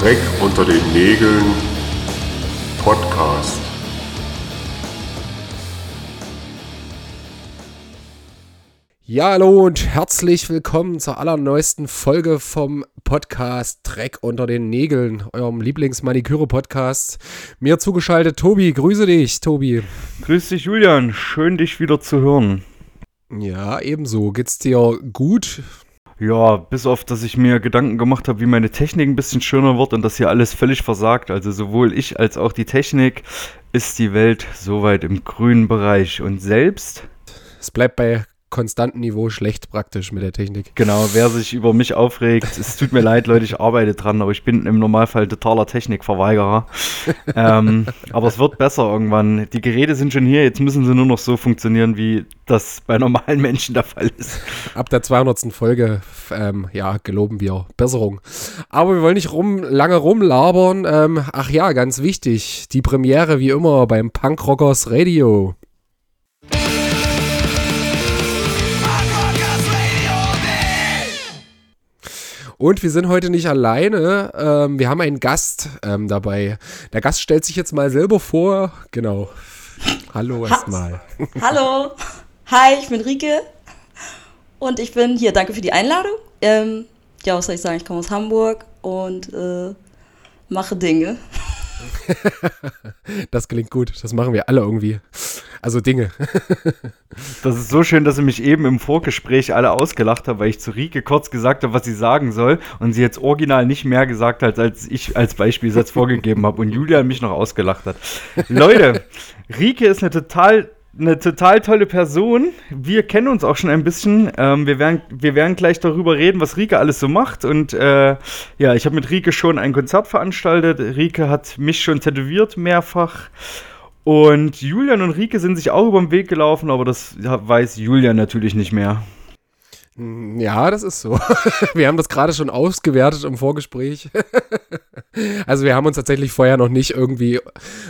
Dreck unter den Nägeln Podcast. Ja, hallo und herzlich willkommen zur allerneuesten Folge vom Podcast Dreck unter den Nägeln, eurem Lieblingsmaniküre-Podcast. Mir zugeschaltet Tobi, grüße dich, Tobi. Grüß dich, Julian. Schön, dich wieder zu hören. Ja, ebenso. Geht's dir gut? Ja, bis auf, dass ich mir Gedanken gemacht habe, wie meine Technik ein bisschen schöner wird und dass hier alles völlig versagt. Also sowohl ich als auch die Technik ist die Welt soweit im grünen Bereich. Und selbst? Es bleibt bei konstanten Niveau schlecht praktisch mit der Technik. Genau, wer sich über mich aufregt, es tut mir leid, Leute, ich arbeite dran, aber ich bin im Normalfall totaler Technikverweigerer. ähm, aber es wird besser irgendwann. Die Geräte sind schon hier, jetzt müssen sie nur noch so funktionieren, wie das bei normalen Menschen der Fall ist. Ab der 200. Folge, ähm, ja, geloben wir Besserung. Aber wir wollen nicht rum, lange rumlabern. Ähm, ach ja, ganz wichtig, die Premiere wie immer beim Punkrockers Radio. Und wir sind heute nicht alleine. Ähm, wir haben einen Gast ähm, dabei. Der Gast stellt sich jetzt mal selber vor. Genau. Hallo erstmal. Hallo. Hi, ich bin Rike. Und ich bin hier. Danke für die Einladung. Ähm, ja, was soll ich sagen? Ich komme aus Hamburg und äh, mache Dinge. das klingt gut. Das machen wir alle irgendwie. Also Dinge. das ist so schön, dass sie mich eben im Vorgespräch alle ausgelacht haben, weil ich zu Rike kurz gesagt habe, was sie sagen soll und sie jetzt original nicht mehr gesagt hat, als ich als Beispielsatz vorgegeben habe und Julian mich noch ausgelacht hat. Leute, Rike ist eine total eine total tolle Person. Wir kennen uns auch schon ein bisschen. Ähm, wir, werden, wir werden gleich darüber reden, was Rike alles so macht. Und äh, ja, ich habe mit Rike schon ein Konzert veranstaltet. Rike hat mich schon tätowiert mehrfach. Und Julian und Rike sind sich auch über den Weg gelaufen, aber das weiß Julian natürlich nicht mehr. Ja, das ist so. Wir haben das gerade schon ausgewertet im Vorgespräch. Also wir haben uns tatsächlich vorher noch nicht irgendwie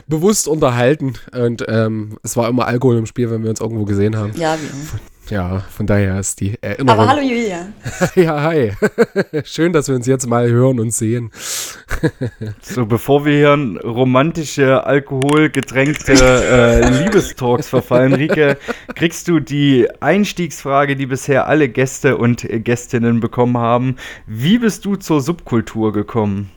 bewusst unterhalten und ähm, es war immer Alkohol im Spiel, wenn wir uns irgendwo gesehen haben. Ja, wir. Ja, von daher ist die Erinnerung. Aber hallo Julia. ja, hi. Schön, dass wir uns jetzt mal hören und sehen. so, bevor wir hier in romantische, alkoholgetränkte äh, Liebestalks verfallen, Rike, kriegst du die Einstiegsfrage, die bisher alle Gäste und Gästinnen bekommen haben. Wie bist du zur Subkultur gekommen?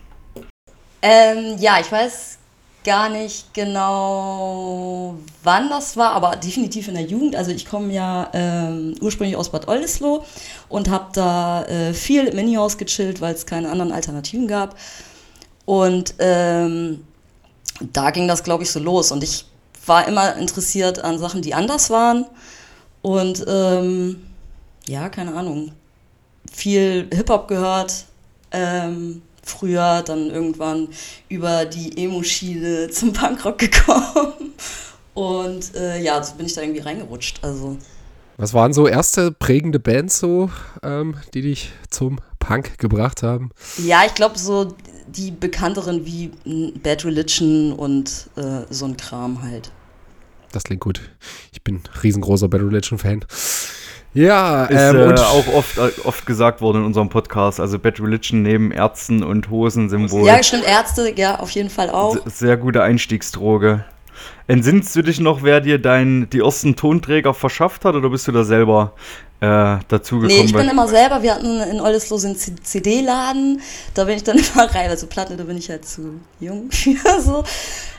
Ähm, ja, ich weiß gar nicht genau, wann das war, aber definitiv in der Jugend. Also ich komme ja ähm, ursprünglich aus Bad Oldesloe und habe da äh, viel im Minihaus gechillt, weil es keine anderen Alternativen gab. Und ähm, da ging das, glaube ich, so los. Und ich war immer interessiert an Sachen, die anders waren. Und ähm, ja, keine Ahnung, viel Hip-Hop gehört. Ähm, früher dann irgendwann über die Emo-Schiene zum Punkrock gekommen. Und äh, ja, so bin ich da irgendwie reingerutscht. Also. Was waren so erste prägende Bands so, ähm, die dich zum Punk gebracht haben? Ja, ich glaube so die bekannteren wie Bad Religion und äh, so ein Kram halt. Das klingt gut. Ich bin riesengroßer Bad Religion Fan. Ja, ist ähm, äh, auch oft, äh, oft gesagt worden in unserem Podcast. Also Bad Religion neben Ärzten und Hosensymbol. Ja, stimmt, Ärzte, ja, auf jeden Fall auch. Sehr gute Einstiegsdroge. Entsinnst du dich noch, wer dir dein, die ersten Tonträger verschafft hat oder bist du da selber äh, dazugekommen? Nee, ich bin immer selber, wir hatten in Oldesloe so einen CD-Laden, da bin ich dann immer rein, also Platte, da bin ich halt zu jung für so.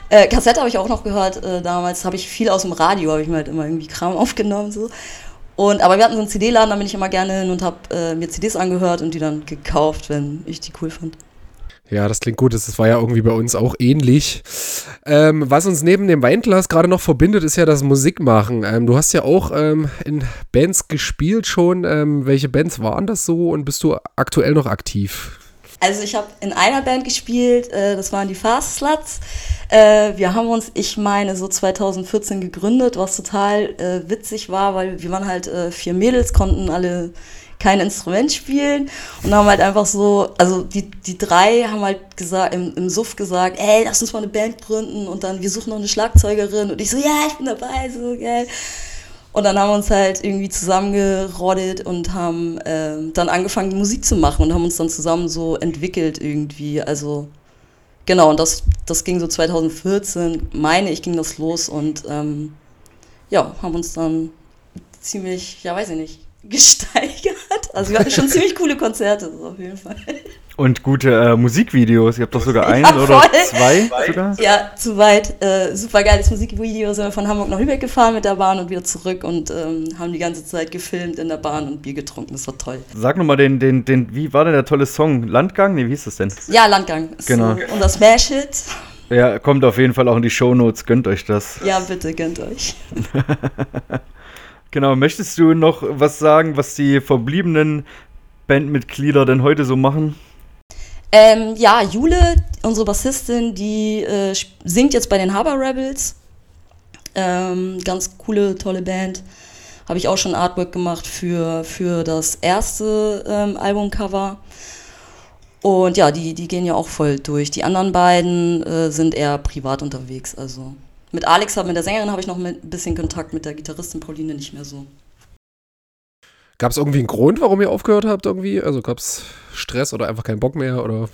Äh, Kassette habe ich auch noch gehört, äh, damals habe ich viel aus dem Radio, habe ich mir halt immer irgendwie Kram aufgenommen so. Und, aber wir hatten so einen CD-Laden, da bin ich immer gerne hin und habe äh, mir CDs angehört und die dann gekauft, wenn ich die cool fand. Ja, das klingt gut. Das war ja irgendwie bei uns auch ähnlich. Ähm, was uns neben dem Weinglas gerade noch verbindet, ist ja das Musikmachen. Ähm, du hast ja auch ähm, in Bands gespielt schon. Ähm, welche Bands waren das so und bist du aktuell noch aktiv? Also ich habe in einer Band gespielt, äh, das waren die Fast Sluts. Äh, wir haben uns, ich meine, so 2014 gegründet, was total äh, witzig war, weil wir waren halt äh, vier Mädels, konnten alle kein Instrument spielen und haben halt einfach so, also die, die drei haben halt gesagt, im, im Suff gesagt, ey, lass uns mal eine Band gründen und dann, wir suchen noch eine Schlagzeugerin und ich so, ja, ich bin dabei, so geil. Und dann haben wir uns halt irgendwie zusammengerottet und haben äh, dann angefangen, Musik zu machen und haben uns dann zusammen so entwickelt irgendwie. Also genau, und das, das ging so 2014, meine ich, ging das los und ähm, ja, haben uns dann ziemlich, ja, weiß ich nicht, gesteigert. Also wir hatten schon ziemlich coole Konzerte, so auf jeden Fall. Und gute äh, Musikvideos. Ihr habt doch sogar ein Ja, oder voll. zwei sogar. Ja, zu weit. Äh, super geiles Musikvideo. Sind wir von Hamburg nach Lübeck gefahren mit der Bahn und wieder zurück und ähm, haben die ganze Zeit gefilmt in der Bahn und Bier getrunken. Das war toll. Sag nochmal den, den, den, wie war denn der tolle Song? Landgang? Nee, wie hieß das denn? Ja, Landgang. Genau. So unser Smash-Hit. Ja, kommt auf jeden Fall auch in die Shownotes, gönnt euch das. Ja, bitte, gönnt euch. Genau, möchtest du noch was sagen, was die verbliebenen Bandmitglieder denn heute so machen? Ähm, ja, Jule, unsere Bassistin, die äh, singt jetzt bei den Harbor Rebels. Ähm, ganz coole, tolle Band. Habe ich auch schon Artwork gemacht für, für das erste ähm, Albumcover. Und ja, die, die gehen ja auch voll durch. Die anderen beiden äh, sind eher privat unterwegs. Also mit Alex, mit der Sängerin, habe ich noch ein bisschen Kontakt, mit der Gitarristin Pauline nicht mehr so. Gab es irgendwie einen Grund, warum ihr aufgehört habt irgendwie? Also gab es Stress oder einfach keinen Bock mehr oder?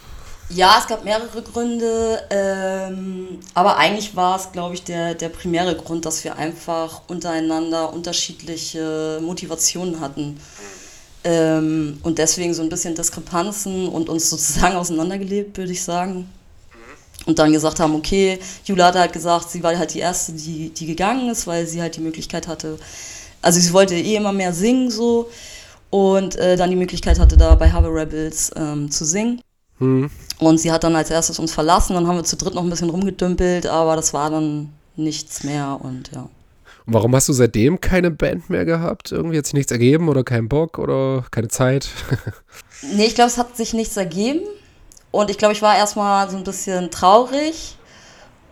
Ja, es gab mehrere Gründe, ähm, aber eigentlich war es, glaube ich, der, der primäre Grund, dass wir einfach untereinander unterschiedliche Motivationen hatten. Ähm, und deswegen so ein bisschen Diskrepanzen und uns sozusagen auseinandergelebt, würde ich sagen. Und dann gesagt haben, okay, Jula hat halt gesagt, sie war halt die Erste, die, die gegangen ist, weil sie halt die Möglichkeit hatte, also sie wollte eh immer mehr singen so und äh, dann die Möglichkeit hatte, da bei Harbour Rebels ähm, zu singen. Hm. Und sie hat dann als erstes uns verlassen, dann haben wir zu dritt noch ein bisschen rumgedümpelt, aber das war dann nichts mehr und ja. Und warum hast du seitdem keine Band mehr gehabt? Irgendwie hat sich nichts ergeben oder keinen Bock oder keine Zeit? Nee, ich glaube, es hat sich nichts ergeben und ich glaube, ich war erstmal so ein bisschen traurig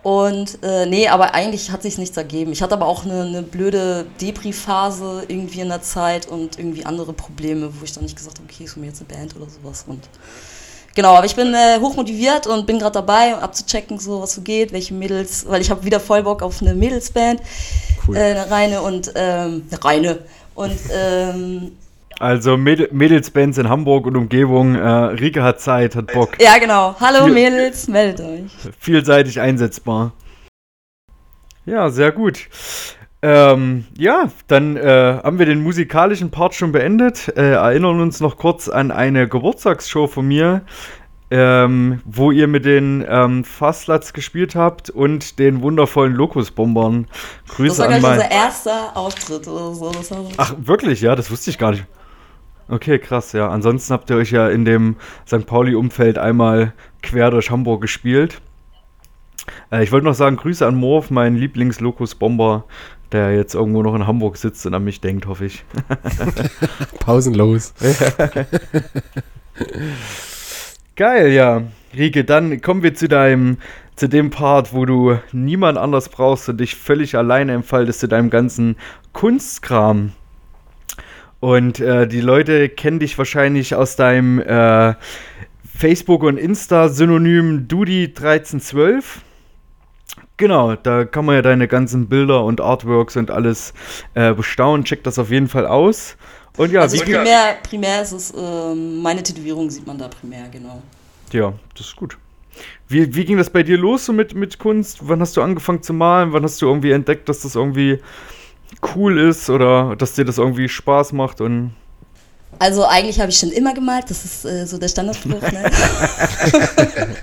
und äh, nee, aber eigentlich hat sich nichts ergeben. Ich hatte aber auch eine, eine blöde Depri-Phase irgendwie in der Zeit und irgendwie andere Probleme, wo ich dann nicht gesagt habe, okay, ich suche mir jetzt eine Band oder sowas und Genau, aber ich bin äh, hochmotiviert und bin gerade dabei, abzuchecken, so was so geht, welche Mädels, weil ich habe wieder voll Bock auf eine Mädelsband, Cool. äh, eine reine und ähm, eine reine und ähm, Also Mädel Mädelsbands in Hamburg und Umgebung. Äh, Rike hat Zeit, hat Bock. ja genau. Hallo Viel- Mädels, meldet euch. Vielseitig einsetzbar. Ja, sehr gut. Ähm, ja, dann äh, haben wir den musikalischen Part schon beendet. Äh, erinnern uns noch kurz an eine Geburtstagsshow von mir, ähm, wo ihr mit den ähm, Fastlats gespielt habt und den wundervollen Lokusbombern. Das Grüße war an gleich unser mein. erster Auftritt oder. Das so Ach, wirklich? Ja, das wusste ich gar nicht. Okay, krass, ja. Ansonsten habt ihr euch ja in dem St. Pauli-Umfeld einmal quer durch Hamburg gespielt. Äh, ich wollte noch sagen, Grüße an Morph, mein Lieblings-Lokus-Bomber, der jetzt irgendwo noch in Hamburg sitzt und an mich denkt, hoffe ich. Pausenlos. Geil, ja. Rike, dann kommen wir zu deinem, zu dem Part, wo du niemand anders brauchst und dich völlig alleine entfaltest zu deinem ganzen Kunstkram. Und äh, die Leute kennen dich wahrscheinlich aus deinem äh, Facebook- und Insta-Synonym Dudi1312. Genau, da kann man ja deine ganzen Bilder und Artworks und alles äh, bestaunen. Checkt das auf jeden Fall aus. Und ja, also wie, primär, primär ist es, ähm, meine Tätowierung sieht man da primär, genau. Ja, das ist gut. Wie, wie ging das bei dir los so mit, mit Kunst? Wann hast du angefangen zu malen? Wann hast du irgendwie entdeckt, dass das irgendwie cool ist oder dass dir das irgendwie Spaß macht? Und Also eigentlich habe ich schon immer gemalt, das ist äh, so der Standardspruch. Ne?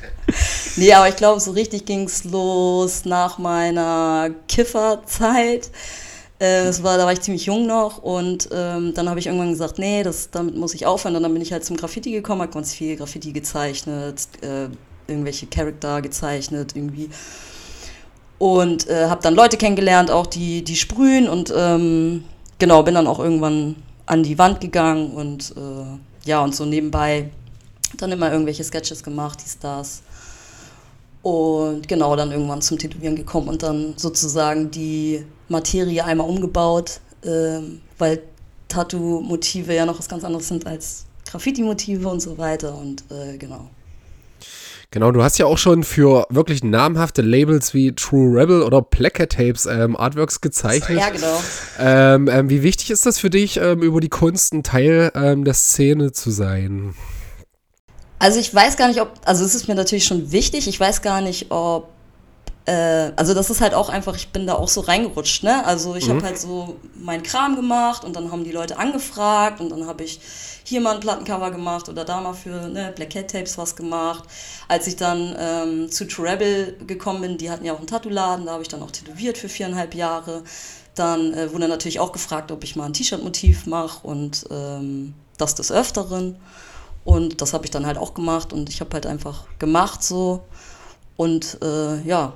nee, aber ich glaube, so richtig ging es los nach meiner Kifferzeit. Äh, das war, da war ich ziemlich jung noch und ähm, dann habe ich irgendwann gesagt, nee, das, damit muss ich aufhören. Und dann bin ich halt zum Graffiti gekommen, habe ganz viel Graffiti gezeichnet, äh, irgendwelche Charakter gezeichnet irgendwie. Und äh, habe dann Leute kennengelernt, auch die, die sprühen und ähm, genau, bin dann auch irgendwann an die Wand gegangen und äh, ja, und so nebenbei dann immer irgendwelche Sketches gemacht, die Stars. Und genau, dann irgendwann zum Tätowieren gekommen und dann sozusagen die Materie einmal umgebaut, ähm, weil Tattoo-Motive ja noch was ganz anderes sind als Graffiti-Motive und so weiter und äh, genau. Genau, du hast ja auch schon für wirklich namhafte Labels wie True Rebel oder Placket Tapes ähm, Artworks gezeichnet. Ja, genau. Ähm, ähm, wie wichtig ist das für dich, ähm, über die Kunst ein Teil ähm, der Szene zu sein? Also ich weiß gar nicht, ob, also es ist mir natürlich schon wichtig, ich weiß gar nicht, ob, äh, also das ist halt auch einfach, ich bin da auch so reingerutscht, ne? Also ich habe halt so meinen Kram gemacht und dann haben die Leute angefragt und dann habe ich hier mal ein Plattencover gemacht oder da mal für ne, Black Cat Tapes was gemacht. Als ich dann ähm, zu Treble gekommen bin, die hatten ja auch einen Tattoo-Laden, da habe ich dann auch tätowiert für viereinhalb Jahre. Dann äh, wurde natürlich auch gefragt, ob ich mal ein T-Shirt-Motiv mache und ähm, das des Öfteren. Und das habe ich dann halt auch gemacht und ich habe halt einfach gemacht so. Und äh, ja,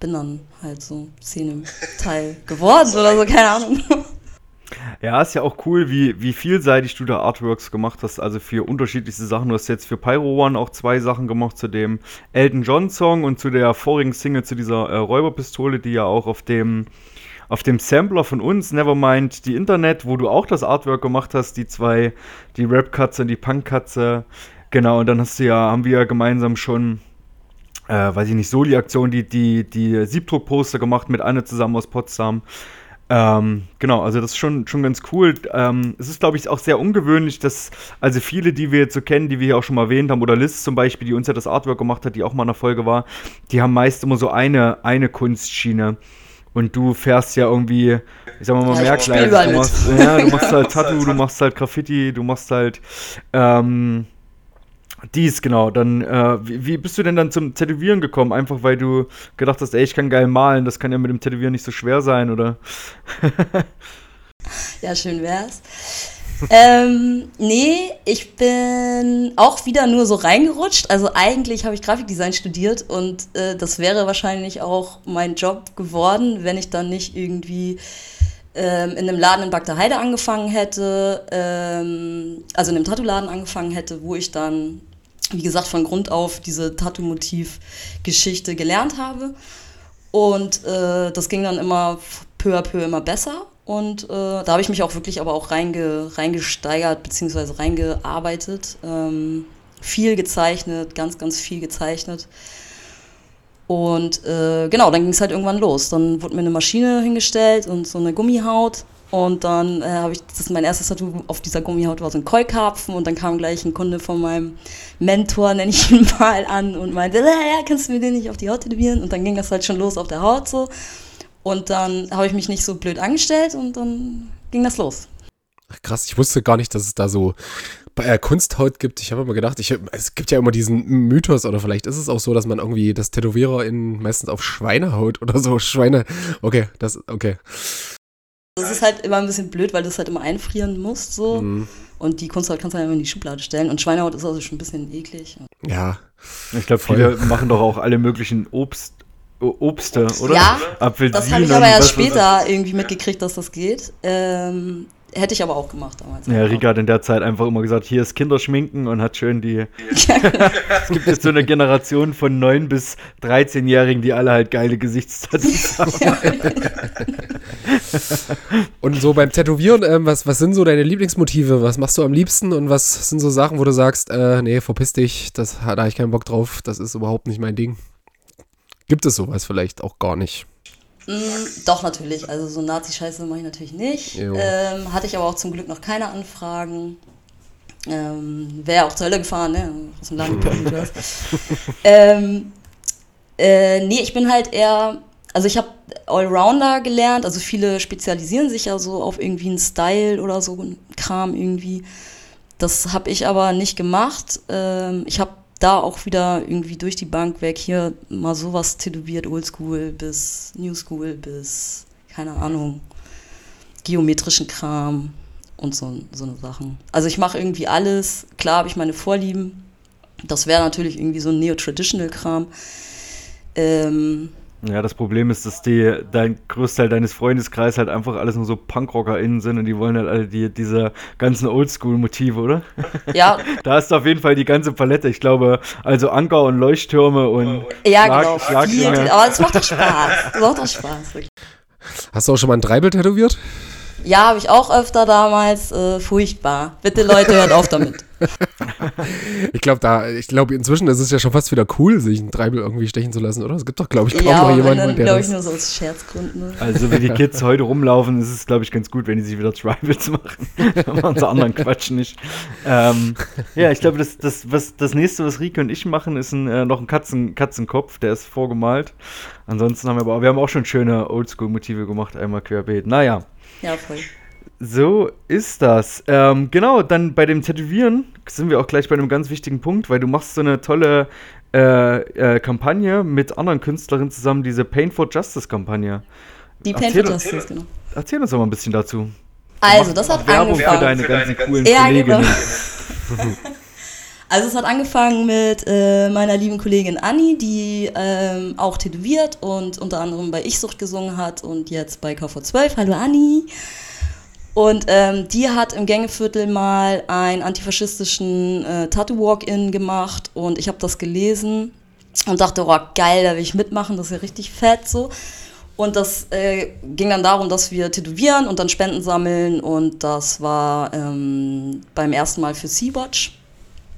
bin dann halt so Szene-Teil geworden oder so, keine Ahnung. Ja, ist ja auch cool, wie, wie vielseitig du da Artworks gemacht hast, also für unterschiedlichste Sachen. Du hast jetzt für Pyro One auch zwei Sachen gemacht, zu dem Elton John Song und zu der vorigen Single, zu dieser äh, Räuberpistole, die ja auch auf dem, auf dem Sampler von uns, Nevermind, die Internet, wo du auch das Artwork gemacht hast, die zwei, die Rap-Katze und die Punk-Katze. Genau, und dann hast du ja, haben wir ja gemeinsam schon äh, weiß ich nicht, Soli-Aktion, die, die, die Siebdruck-Poster gemacht mit Anne zusammen aus Potsdam. Ähm, genau, also das ist schon, schon ganz cool. Ähm, es ist, glaube ich, auch sehr ungewöhnlich, dass, also viele, die wir jetzt so kennen, die wir hier auch schon mal erwähnt haben, oder Liz zum Beispiel, die uns ja das Artwork gemacht hat, die auch mal in der Folge war, die haben meist immer so eine, eine Kunstschiene. Und du fährst ja irgendwie, ich sag mal, mal Ja, mehr ich spiel Kleider. überall Du mit. machst, ja, du machst halt Tattoo, du machst halt Graffiti, du machst halt, ähm, dies, genau. Dann, äh, wie, wie bist du denn dann zum Tätowieren gekommen? Einfach weil du gedacht hast, ey, ich kann geil malen, das kann ja mit dem Tätowieren nicht so schwer sein, oder? Ja, schön wär's. ähm, nee, ich bin auch wieder nur so reingerutscht. Also eigentlich habe ich Grafikdesign studiert und äh, das wäre wahrscheinlich auch mein Job geworden, wenn ich dann nicht irgendwie ähm, in einem Laden in Bagda Heide angefangen hätte, ähm, also in einem Tattoo-Laden angefangen hätte, wo ich dann, wie gesagt, von Grund auf diese Tattoo-Motiv-Geschichte gelernt habe. Und äh, das ging dann immer peu à peu immer besser. Und äh, da habe ich mich auch wirklich aber auch reinge, reingesteigert, beziehungsweise reingearbeitet. Ähm, viel gezeichnet, ganz, ganz viel gezeichnet. Und äh, genau, dann ging es halt irgendwann los. Dann wurde mir eine Maschine hingestellt und so eine Gummihaut. Und dann äh, habe ich, das ist mein erstes Tattoo auf dieser Gummihaut war so ein Keukarpfen und dann kam gleich ein Kunde von meinem Mentor, nenne ich ihn mal, an und meinte, ja, kannst du mir den nicht auf die Haut tätowieren? Und dann ging das halt schon los auf der Haut so. Und dann habe ich mich nicht so blöd angestellt und dann ging das los. Ach, krass, ich wusste gar nicht, dass es da so äh, Kunsthaut gibt. Ich habe immer gedacht, ich, es gibt ja immer diesen Mythos, oder vielleicht ist es auch so, dass man irgendwie das Tätowierer in meistens auf Schweinehaut oder so Schweine. Okay, das, okay. Das ist halt immer ein bisschen blöd, weil du es halt immer einfrieren musst so. Mhm. Und die Kunsthaut kannst du halt immer in die Schublade stellen. Und Schweinehaut ist also schon ein bisschen eklig. Ja. Ich glaube, viele machen doch auch alle möglichen Obst, Obste, oder? Ja, Apfelsinen Das habe ich aber erst später irgendwie mitgekriegt, dass das geht. Ähm, hätte ich aber auch gemacht damals. Ja, Rika hat in der Zeit einfach immer gesagt, hier ist Kinderschminken und hat schön die. es gibt jetzt so eine Generation von 9- bis 13-Jährigen, die alle halt geile Gesichtstattoos haben. Und so beim Tätowieren, ähm, was, was sind so deine Lieblingsmotive? Was machst du am liebsten und was sind so Sachen, wo du sagst, äh, nee, verpiss dich, das, da habe ich keinen Bock drauf, das ist überhaupt nicht mein Ding? Gibt es sowas vielleicht auch gar nicht? Mm, doch, natürlich. Also so Nazi-Scheiße mache ich natürlich nicht. Ähm, hatte ich aber auch zum Glück noch keine Anfragen. Ähm, Wäre auch zur Hölle gefahren, ne? Aus dem Land ähm, äh, nee, ich bin halt eher, also ich habe Allrounder gelernt, also viele spezialisieren sich ja so auf irgendwie einen Style oder so Kram irgendwie. Das habe ich aber nicht gemacht. Ähm, ich habe da auch wieder irgendwie durch die Bank weg hier mal sowas tätowiert, Oldschool bis New School bis, keine Ahnung, geometrischen Kram und so, so eine Sachen. Also ich mache irgendwie alles. Klar habe ich meine Vorlieben. Das wäre natürlich irgendwie so ein Neo-Traditional-Kram. Ähm, Ja, das Problem ist, dass die, dein Großteil deines Freundeskreises halt einfach alles nur so PunkrockerInnen sind und die wollen halt alle die, diese ganzen Oldschool-Motive, oder? ja, Da hast du auf jeden Fall die ganze Palette. Ich glaube, also Anker und Leuchttürme und ja, Schlag- genau. Viel, Schlagringe. aber es macht doch Spaß. Es macht doch Spaß. Wirklich. Hast du auch schon mal ein Treibel tätowiert? Ja, habe ich auch öfter damals. Äh, furchtbar. Bitte Leute, hört auf damit. Ich glaube, da, ich glaube, inzwischen ist es ja schon fast wieder cool, sich einen Treibel irgendwie stechen zu lassen, oder? Es gibt doch, glaube ich, kaum ja, noch jemanden, dann, der glaube ich, das. nur so aus Scherzgründen. Ne? Also, wie die Kids heute rumlaufen, ist es, glaube ich, ganz gut, wenn die sich wieder Tribals machen. Dann machen sie anderen Quatsch nicht. Ähm, ja, ich glaube, das, das, was, das nächste, was Rike und ich machen, ist ein, äh, noch ein Katzen, Katzenkopf, der ist vorgemalt. Ansonsten haben wir aber, wir haben auch schon schöne Oldschool-Motive gemacht, einmal querbeet. Naja. Ja, voll. So ist das. Ähm, genau, dann bei dem Tätowieren sind wir auch gleich bei einem ganz wichtigen Punkt, weil du machst so eine tolle äh, äh, Kampagne mit anderen Künstlerinnen zusammen, diese Pain for Justice Kampagne. Die Erzähl Pain for uns- Justice, genau. Erzähl uns doch mal ein bisschen dazu. Also, das hat Werbung für angefangen. deine ganzen coolen Ja, Kolleginnen. genau. Also es hat angefangen mit äh, meiner lieben Kollegin Anni, die ähm, auch tätowiert und unter anderem bei Ich-Sucht gesungen hat und jetzt bei KV12. Hallo Anni. Und ähm, die hat im Gängeviertel mal einen antifaschistischen äh, Tattoo-Walk-In gemacht und ich habe das gelesen und dachte, oh geil, da will ich mitmachen, das ist ja richtig fett so. Und das äh, ging dann darum, dass wir tätowieren und dann Spenden sammeln und das war ähm, beim ersten Mal für Sea-Watch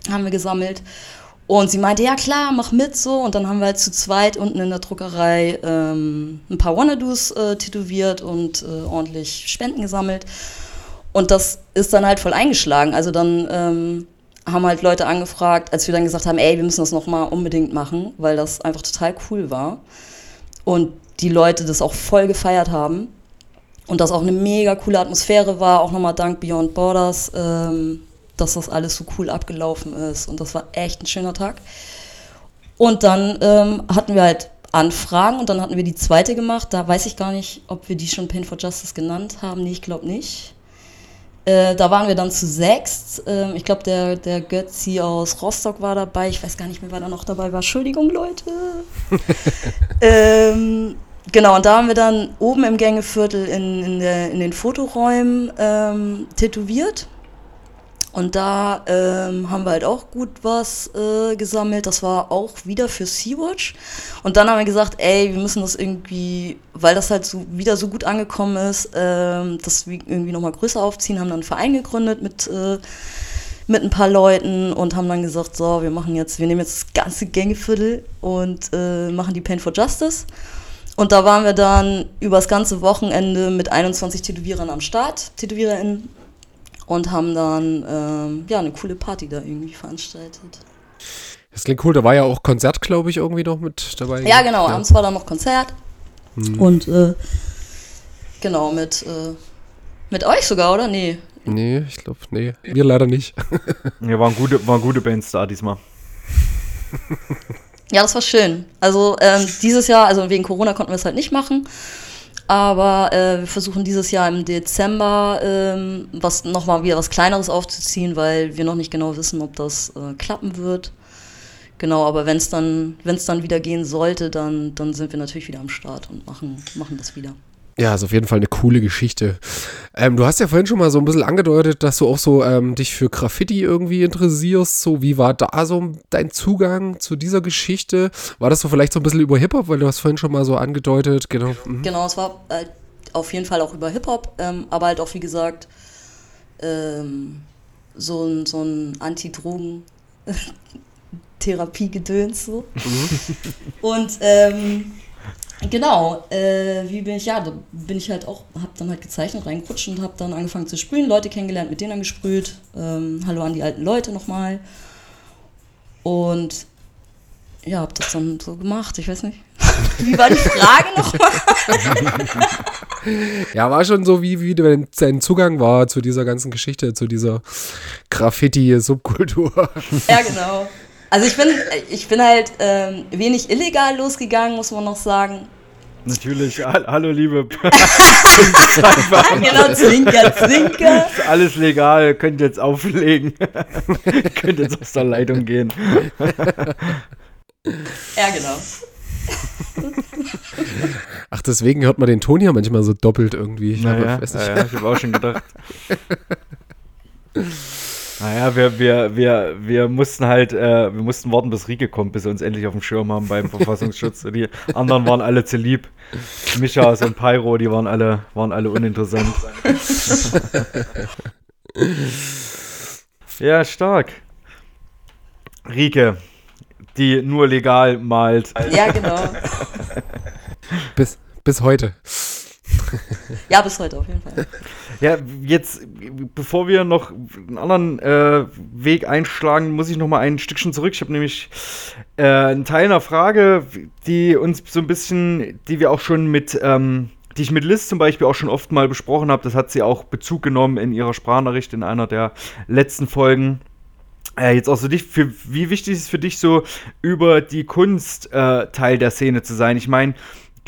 haben wir gesammelt. Und sie meinte, ja klar, mach mit so. Und dann haben wir halt zu zweit unten in der Druckerei ähm, ein paar Wannadoos äh, tätowiert und äh, ordentlich Spenden gesammelt. Und das ist dann halt voll eingeschlagen. Also dann ähm, haben halt Leute angefragt, als wir dann gesagt haben, ey, wir müssen das nochmal unbedingt machen, weil das einfach total cool war. Und die Leute das auch voll gefeiert haben. Und das auch eine mega coole Atmosphäre war, auch nochmal dank Beyond Borders, ähm, dass das alles so cool abgelaufen ist. Und das war echt ein schöner Tag. Und dann ähm, hatten wir halt Anfragen und dann hatten wir die zweite gemacht. Da weiß ich gar nicht, ob wir die schon Pain for Justice genannt haben. Nee, ich glaube nicht. Äh, da waren wir dann zu sechst. Ähm, ich glaube, der, der Götzi aus Rostock war dabei. Ich weiß gar nicht mehr, wer da noch dabei war. Entschuldigung, Leute. ähm, genau, und da haben wir dann oben im Gängeviertel in, in, der, in den Fotoräumen ähm, tätowiert. Und da ähm, haben wir halt auch gut was äh, gesammelt. Das war auch wieder für Sea-Watch. Und dann haben wir gesagt, ey, wir müssen das irgendwie, weil das halt so wieder so gut angekommen ist, ähm, das irgendwie nochmal größer aufziehen, haben dann einen Verein gegründet mit, äh, mit ein paar Leuten und haben dann gesagt, so, wir machen jetzt, wir nehmen jetzt das ganze Gängeviertel und äh, machen die Pain for Justice. Und da waren wir dann übers ganze Wochenende mit 21 Tätowierern am Start, TätowiererInnen, und haben dann ähm, ja eine coole Party da irgendwie veranstaltet. Das klingt cool. Da war ja auch Konzert, glaube ich, irgendwie noch mit dabei. Ja, genau, abends war dann noch Konzert. Und äh, genau, mit, äh, mit euch sogar, oder? Nee. Nee, ich glaube, nee. Wir leider nicht. Ja, waren gute, waren gute Bands da diesmal. Ja, das war schön. Also ähm, dieses Jahr, also wegen Corona konnten wir es halt nicht machen. Aber äh, wir versuchen dieses Jahr im Dezember ähm, was nochmal wieder was Kleineres aufzuziehen, weil wir noch nicht genau wissen, ob das äh, klappen wird. Genau, aber wenn es dann, wenn's dann wieder gehen sollte, dann, dann sind wir natürlich wieder am Start und machen, machen das wieder. Ja, ist auf jeden Fall eine coole Geschichte. Ähm, du hast ja vorhin schon mal so ein bisschen angedeutet, dass du auch so ähm, dich für Graffiti irgendwie interessierst. So, wie war da so dein Zugang zu dieser Geschichte? War das so vielleicht so ein bisschen über Hip-Hop, weil du hast vorhin schon mal so angedeutet, genau. Mhm. Genau, es war halt auf jeden Fall auch über Hip-Hop, ähm, aber halt auch, wie gesagt, ähm, so ein, so ein Anti-Drogen-Therapie-Gedöns so. Und ähm, genau, äh, wie bin ich, ja, da bin ich halt auch, hab dann halt gezeichnet, reingerutscht und hab dann angefangen zu sprühen, Leute kennengelernt, mit denen dann gesprüht. Ähm, hallo an die alten Leute nochmal. Und ja, hab das dann so gemacht, ich weiß nicht. Wie war die Frage nochmal? Ja, war schon so, wie, wie dein, dein Zugang war zu dieser ganzen Geschichte, zu dieser Graffiti-Subkultur. Ja, genau. Also ich bin, ich bin halt ähm, wenig illegal losgegangen, muss man noch sagen. Natürlich, ha- hallo liebe. Genau, Zwinker, Zwinker. Ist alles legal, könnt jetzt auflegen. könnt jetzt aus der Leitung gehen. Ja, genau. Ach, deswegen hört man den Ton ja manchmal so doppelt irgendwie. Ich Naja, hab- weiß nicht. ja, ja, ich habe auch schon gedacht. Naja, wir, wir, wir, wir mussten halt, äh, wir mussten warten, bis Rieke kommt, bis sie uns endlich auf dem Schirm haben beim Verfassungsschutz. Die anderen waren alle zu lieb. Michas und Pyro, die waren alle, waren alle uninteressant. ja, stark. Rieke, die nur legal malt. Ja, genau. Bis, bis heute. Ja, bis heute auf jeden Fall. Ja, jetzt, bevor wir noch einen anderen äh, Weg einschlagen, muss ich noch mal ein Stückchen zurück. Ich habe nämlich äh, einen Teil einer Frage, die uns so ein bisschen, die wir auch schon mit, ähm, die ich mit Liz zum Beispiel auch schon oft mal besprochen habe. Das hat sie auch Bezug genommen in ihrer Sprachnachricht in einer der letzten Folgen. Äh, jetzt auch so dich, für, wie wichtig ist es für dich so, über die Kunst äh, Teil der Szene zu sein? Ich meine,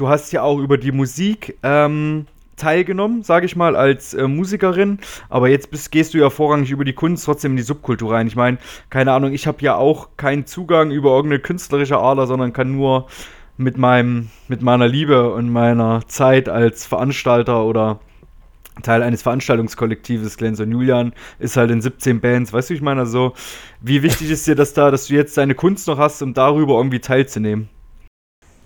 du hast ja auch über die Musik ähm, teilgenommen, sage ich mal, als äh, Musikerin, aber jetzt bist, gehst du ja vorrangig über die Kunst trotzdem in die Subkultur rein. Ich meine, keine Ahnung, ich habe ja auch keinen Zugang über irgendeine künstlerische Ader, sondern kann nur mit meinem, mit meiner Liebe und meiner Zeit als Veranstalter oder Teil eines Veranstaltungskollektives, Glenn und Julian, ist halt in 17 Bands, weißt du, ich meine, also, wie wichtig ist dir das da, dass du jetzt deine Kunst noch hast, um darüber irgendwie teilzunehmen?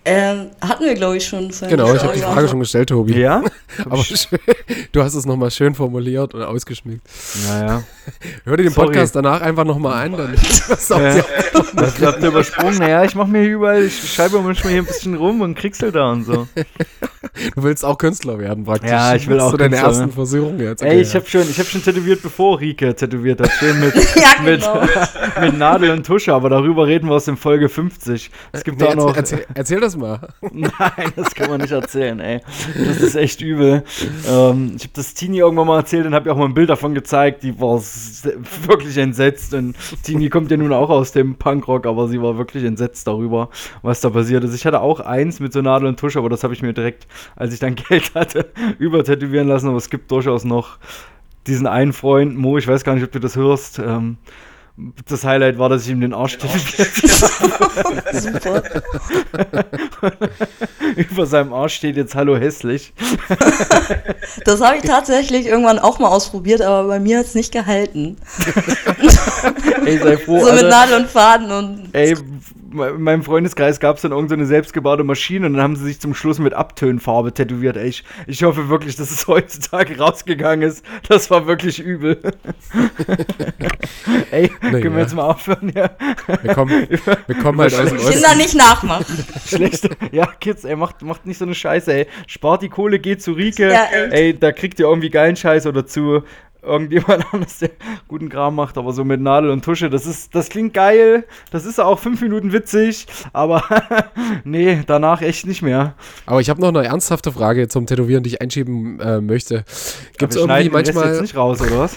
Ähm, hatten wir, glaube ich, schon. vorhin Genau, ich habe die. Frage schon gestellt, Tobi. Ja? Aber schön, du hast es nochmal schön formuliert und ausgeschmückt. Naja. Hör dir den Sorry. Podcast danach einfach nochmal an, dann was auch Ja. dir- Das habt ihr übersprungen. Naja, ich mache mir hier überall, ich schreibe manchmal hier ein bisschen rum und kriegssel da und so. Du willst auch Künstler werden, praktisch. Ja, ich will auch du deine ersten werden. Versuchungen jetzt. Ey, ich habe schon, ich hab schon tätowiert, bevor Rike tätowiert hat. Schön mit, Ja, mit, genau. mit Nadel und Tusche, aber darüber reden wir aus dem Folge 50. Es gibt Nee, auch noch. erzähl, erzähl, erzähl das mal. Nein, das kann man nicht erzählen, ey. Das ist echt übel. Ähm, ich habe das Tini irgendwann mal erzählt und habe ihr auch mal ein Bild davon gezeigt. Die war wirklich entsetzt. Und Tini kommt ja nun auch aus dem Punkrock, aber sie war wirklich entsetzt darüber, was da passiert ist. Ich hatte auch eins mit so Nadel und Tusch, aber das habe ich mir direkt, als ich dann Geld hatte, übertätowieren lassen. Aber es gibt durchaus noch diesen einen Freund, Mo, ich weiß gar nicht, ob du das hörst. Ähm, das Highlight war, dass ich ihm den Arsch tätowiert habe. Super. Über seinem Arsch steht jetzt Hallo hässlich. Das habe ich tatsächlich irgendwann auch mal ausprobiert, aber bei mir hat es nicht gehalten. Ey, sei froh. so mit. Nadel und Faden und. Ey, in meinem Freundeskreis gab es dann irgendeine so selbstgebaute Maschine und dann haben sie sich zum Schluss mit Abtönfarbe tätowiert. Ey, ich, ich hoffe wirklich, dass es heutzutage rausgegangen ist. Das war wirklich übel. Ey, können wir ja. jetzt mal aufhören? Ja. Wir kommen, wir kommen halt aus dem Kinder nicht nachmachen. Schlechte. Ja, Kids, ey, macht, macht nicht so eine Scheiße, ey. Spart die Kohle, geht zu Rike. Ja, echt. ey, da kriegt ihr irgendwie geilen Scheiß oder zu irgendjemand anderes, der guten Kram macht, aber so mit Nadel und Tusche, das ist, das klingt geil, das ist auch fünf Minuten witzig, aber nee, danach echt nicht mehr. Aber ich habe noch eine ernsthafte Frage zum Tätowieren, die ich einschieben äh, möchte. Gibt es irgendwie manchmal, jetzt nicht raus, oder was?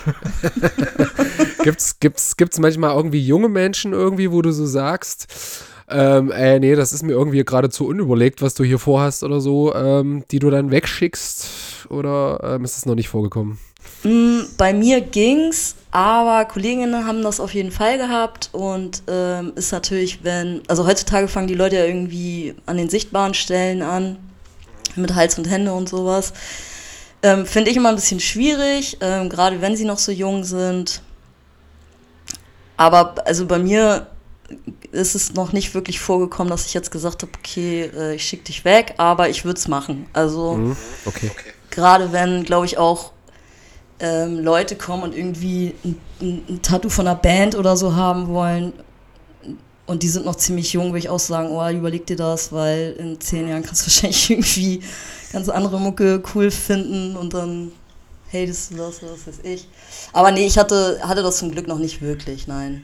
gibt's, gibt's, gibt's manchmal irgendwie junge Menschen irgendwie, wo du so sagst, ähm, ey, nee, das ist mir irgendwie gerade zu unüberlegt, was du hier vorhast oder so, ähm, die du dann wegschickst oder ähm, ist das noch nicht vorgekommen? Mm, Bei mir ging's, aber Kolleginnen haben das auf jeden Fall gehabt und ähm, ist natürlich, wenn, also heutzutage fangen die Leute ja irgendwie an den sichtbaren Stellen an, mit Hals und Hände und sowas. Ähm, Finde ich immer ein bisschen schwierig, ähm, gerade wenn sie noch so jung sind. Aber also bei mir ist es noch nicht wirklich vorgekommen, dass ich jetzt gesagt habe, okay, äh, ich schicke dich weg, aber ich würde es machen. Also Mhm. Okay. gerade wenn, glaube ich, auch ähm, Leute kommen und irgendwie ein, ein, ein Tattoo von einer Band oder so haben wollen und die sind noch ziemlich jung, würde ich auch sagen, oh, überleg dir das, weil in zehn Jahren kannst du wahrscheinlich irgendwie ganz andere Mucke cool finden und dann hatest du das, was weiß ich. Aber nee, ich hatte, hatte das zum Glück noch nicht wirklich, nein.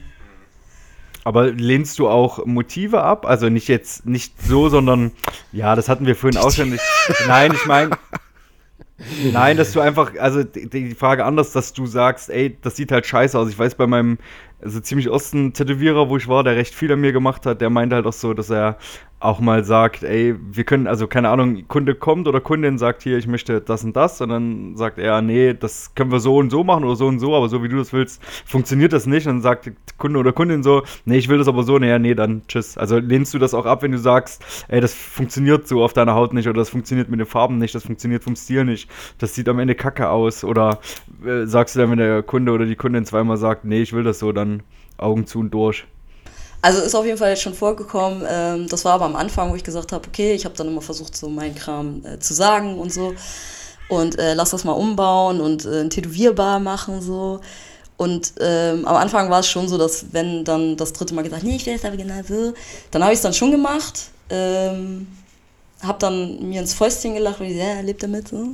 Aber lehnst du auch Motive ab? Also nicht jetzt, nicht so, sondern, ja, das hatten wir vorhin auch schon. Ich, nein, ich meine, nein, dass du einfach, also die, Frage anders, dass du sagst, ey, das sieht halt scheiße aus. Ich weiß bei meinem, also ziemlich ersten Tätowierer, wo ich war, der recht viel an mir gemacht hat, der meinte halt auch so, dass er auch mal sagt, ey, wir können, also keine Ahnung, Kunde kommt oder Kundin sagt hier, ich möchte das und das und dann sagt er, nee, das können wir so und so machen oder so und so, aber so wie du das willst, funktioniert das nicht. Und dann sagt Kunde oder Kundin so, nee, ich will das aber so, naja, nee, dann tschüss. Also lehnst du das auch ab, wenn du sagst, ey, das funktioniert so auf deiner Haut nicht oder das funktioniert mit den Farben nicht, das funktioniert vom Stil nicht, das sieht am Ende kacke aus oder äh, sagst du dann, wenn der Kunde oder die Kundin zweimal sagt, nee, ich will das so, dann Augen zu und durch. Also ist auf jeden Fall schon vorgekommen. Ähm, das war aber am Anfang, wo ich gesagt habe, okay, ich habe dann immer versucht, so meinen Kram äh, zu sagen und so. Und äh, lass das mal umbauen und äh, ein Tätowierbar machen so. Und ähm, am Anfang war es schon so, dass wenn dann das dritte Mal gesagt, nee, ich will es aber genau so, dann habe ich es dann schon gemacht. Ähm, hab dann mir ins Fäustchen gelacht und ich, ja, lebt damit so.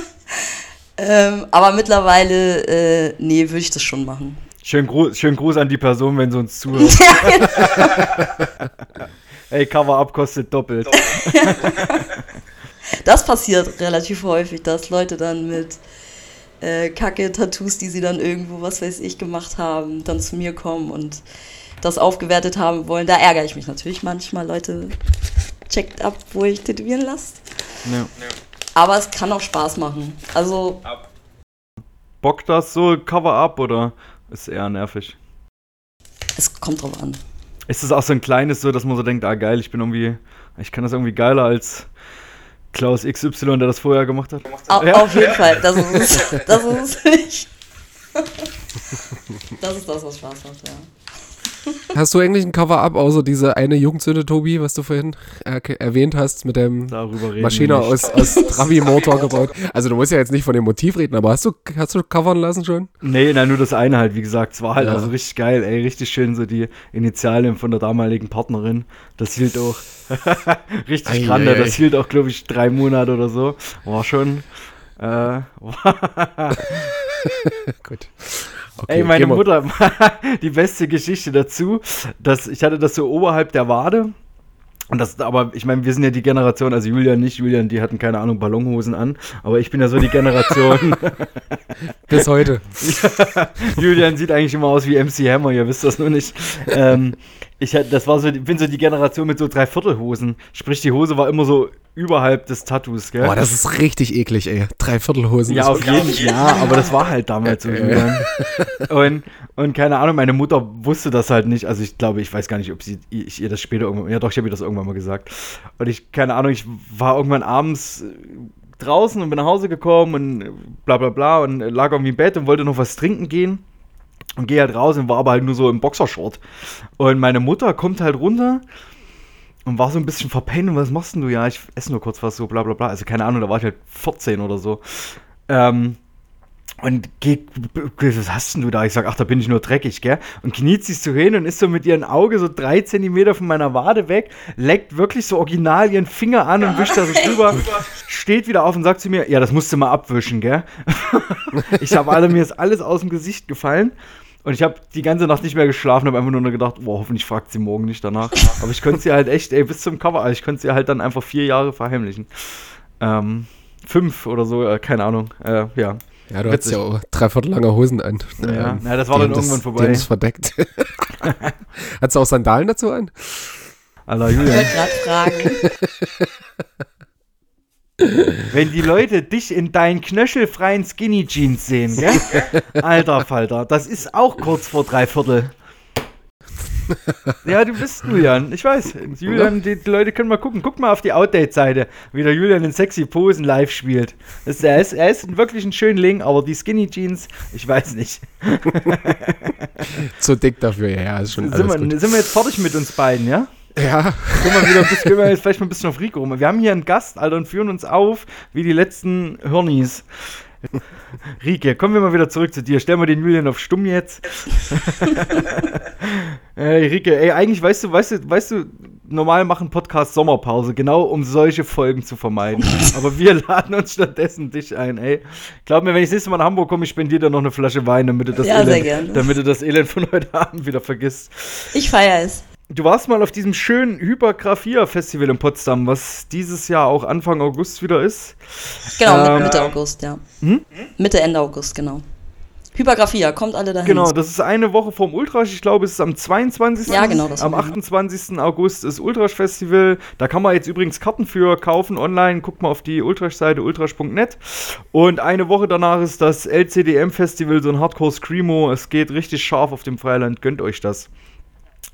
ähm, aber mittlerweile, äh, nee, würde ich das schon machen. Schönen Gruß, schönen Gruß an die Person, wenn sie uns zuhört. Ey, Cover-Up kostet doppelt. Das passiert relativ häufig, dass Leute dann mit äh, Kacke-Tattoos, die sie dann irgendwo, was weiß ich, gemacht haben, dann zu mir kommen und das aufgewertet haben wollen. Da ärgere ich mich natürlich manchmal. Leute, checkt ab, wo ich tätowieren lasse. Ja. Aber es kann auch Spaß machen. Also, Bock das so, Cover-Up oder ist eher nervig? es kommt drauf an. Ist es auch so ein kleines, so dass man so denkt, ah geil, ich bin irgendwie, ich kann das irgendwie geiler als Klaus XY, der das vorher gemacht hat? Au, Ja. Auf jeden Fall, das ist es. Das ist es nicht. Das ist das, was Spaß macht, ja. Hast du eigentlich ein Cover-Up, außer diese eine Jugendsünde, Tobi, was du vorhin er erwähnt hast, mit dem Maschine aus, aus Trabi-Motor gebaut? Also du musst ja jetzt nicht von dem Motiv reden, aber hast du, hast du covern lassen schon? Nee, nein, nur das eine halt, wie gesagt, es war halt Ja. also richtig geil, ey, richtig schön so die Initialien von der damaligen Partnerin. Das hielt auch richtig Ei, grande, ei. das hielt auch, glaube ich, drei Monate oder so. War schon. Äh, Gut. Okay, Ey, meine Mutter, die beste Geschichte dazu, dass ich hatte das so oberhalb der Wade. Und das, aber ich meine, wir sind ja die Generation, also Julian nicht, Julian, die hatten keine Ahnung, Ballonhosen an, aber ich bin ja so die Generation. Bis heute. Julian sieht eigentlich immer aus wie MC Hammer, ihr wisst das nur nicht. Ähm, ich das war so, bin so die Generation mit so Dreiviertelhosen. Sprich, die Hose war immer so überhalb des Tattoos, gell? Boah, das ist richtig eklig, ey. Dreiviertelhosen. Ja, auf jeden Fall. Ja, aber das war halt damals so. Julian. Und, und keine Ahnung, meine Mutter wusste das halt nicht. Also ich glaube, ich weiß gar nicht, ob sie ich ihr das später irgendwann. Ja, doch, ich habe ihr das irgendwann mal gesagt. Und ich, keine Ahnung, ich war irgendwann abends äh, draußen und bin nach Hause gekommen und äh, bla bla bla und äh, lag irgendwie im Bett und wollte noch was trinken gehen. Und gehe halt raus und war aber halt nur so im Boxershort. Und meine Mutter kommt halt runter und war so ein bisschen verpennt. Und was machst denn du? Ja, ich esse nur kurz was, so bla bla bla. Also keine Ahnung, da war ich halt 14 oder so. Ähm, und geht, was hast denn du da? Ich sag, ach, da bin ich nur dreckig, gell? Und kniet sich so hin und ist so mit ihrem Auge so drei Zentimeter von meiner Wade weg, leckt wirklich so original ihren Finger an und wischt da so drüber, steht wieder auf und sagt zu mir, ja, das musst du mal abwischen, gell? ich habe alle, mir ist alles aus dem Gesicht gefallen. Und ich habe die ganze Nacht nicht mehr geschlafen, habe einfach nur gedacht, boah, hoffentlich fragt sie morgen nicht danach. Aber ich könnte sie halt echt, ey, bis zum Cover, also ich könnte sie halt dann einfach vier Jahre verheimlichen. Ähm, fünf oder so, äh, keine Ahnung. Äh, ja. Ja, du hattest ja auch dreiviertel lange Hosen an. Ja, Ähm, na, das war dann irgendwann vorbei. Die es verdeckt. Hattest du auch Sandalen dazu an? Alter, Ich Julian. wollte gerade fragen. Wenn die Leute dich in deinen knöchelfreien Skinny Jeans sehen, gell? Alter Falter, das ist auch kurz vor drei Viertel. Ja, du bist Julian. Ich weiß. Julian, die, die Leute können mal gucken. Guck mal auf die Outdate-Seite, wie der Julian in sexy Posen live spielt. Das, ist- er, ist, er ist wirklich ein schöner Ling, aber die Skinny Jeans, ich weiß nicht. Zu dick dafür, ja, ist schon Sind wir, sind wir jetzt fertig mit uns beiden, ja? Ja, Guck mal wieder, ein bisschen, gehen wir jetzt vielleicht mal ein bisschen auf Rico rum. Wir haben hier einen Gast, Alter, und führen uns auf wie die letzten Hirnis. Rike, kommen wir mal wieder zurück zu dir. Stell mal den Julian auf Stumm jetzt. Ey, Rike, ey, eigentlich weißt du, weißt du, weißt du, normal machen Podcast Sommerpause, genau um solche Folgen zu vermeiden. Aber wir laden uns stattdessen dich ein, ey. Glaub mir, wenn ich das nächste Mal nach Hamburg komme, ich spendiere dir noch eine Flasche Wein, damit du das, Ja, Elend, damit du das Elend von heute Abend wieder vergisst. Ich feiere es. Du warst mal auf diesem schönen Hypergraphia-Festival in Potsdam, was dieses Jahr auch Anfang August wieder ist. Genau, Ähm, mit, Mitte August, ja. Hm? Mitte, Ende August, genau. Hypergraphia, kommt alle dahin. Genau, das ist eine Woche vorm Ultrasch. Ich glaube, es ist am 22. Ja, genau, das Am war- 28. August ist Ultrasch Festival. Da kann man jetzt übrigens Karten für kaufen online. Guckt mal auf die Ultrasch-Seite ultrasch.net. Und eine Woche danach ist das LCDM Festival, so ein Hardcore Screamo. Es geht richtig scharf auf dem Freiland. Gönnt euch das.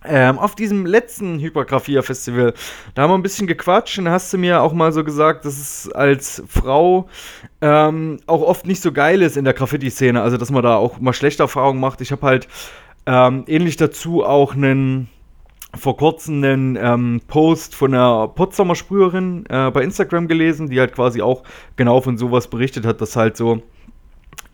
Ähm, auf diesem letzten Hypergraphia-Festival, da haben wir ein bisschen gequatscht und hast du mir auch mal so gesagt, dass es als Frau ähm, auch oft nicht so geil ist in der Graffiti-Szene, also dass man da auch mal schlechte Erfahrungen macht. Ich habe halt ähm, ähnlich dazu auch einen vor kurzem einen ähm, Post von einer Potsdamer Sprüherin äh, bei Instagram gelesen, die halt quasi auch genau von sowas berichtet hat, dass halt so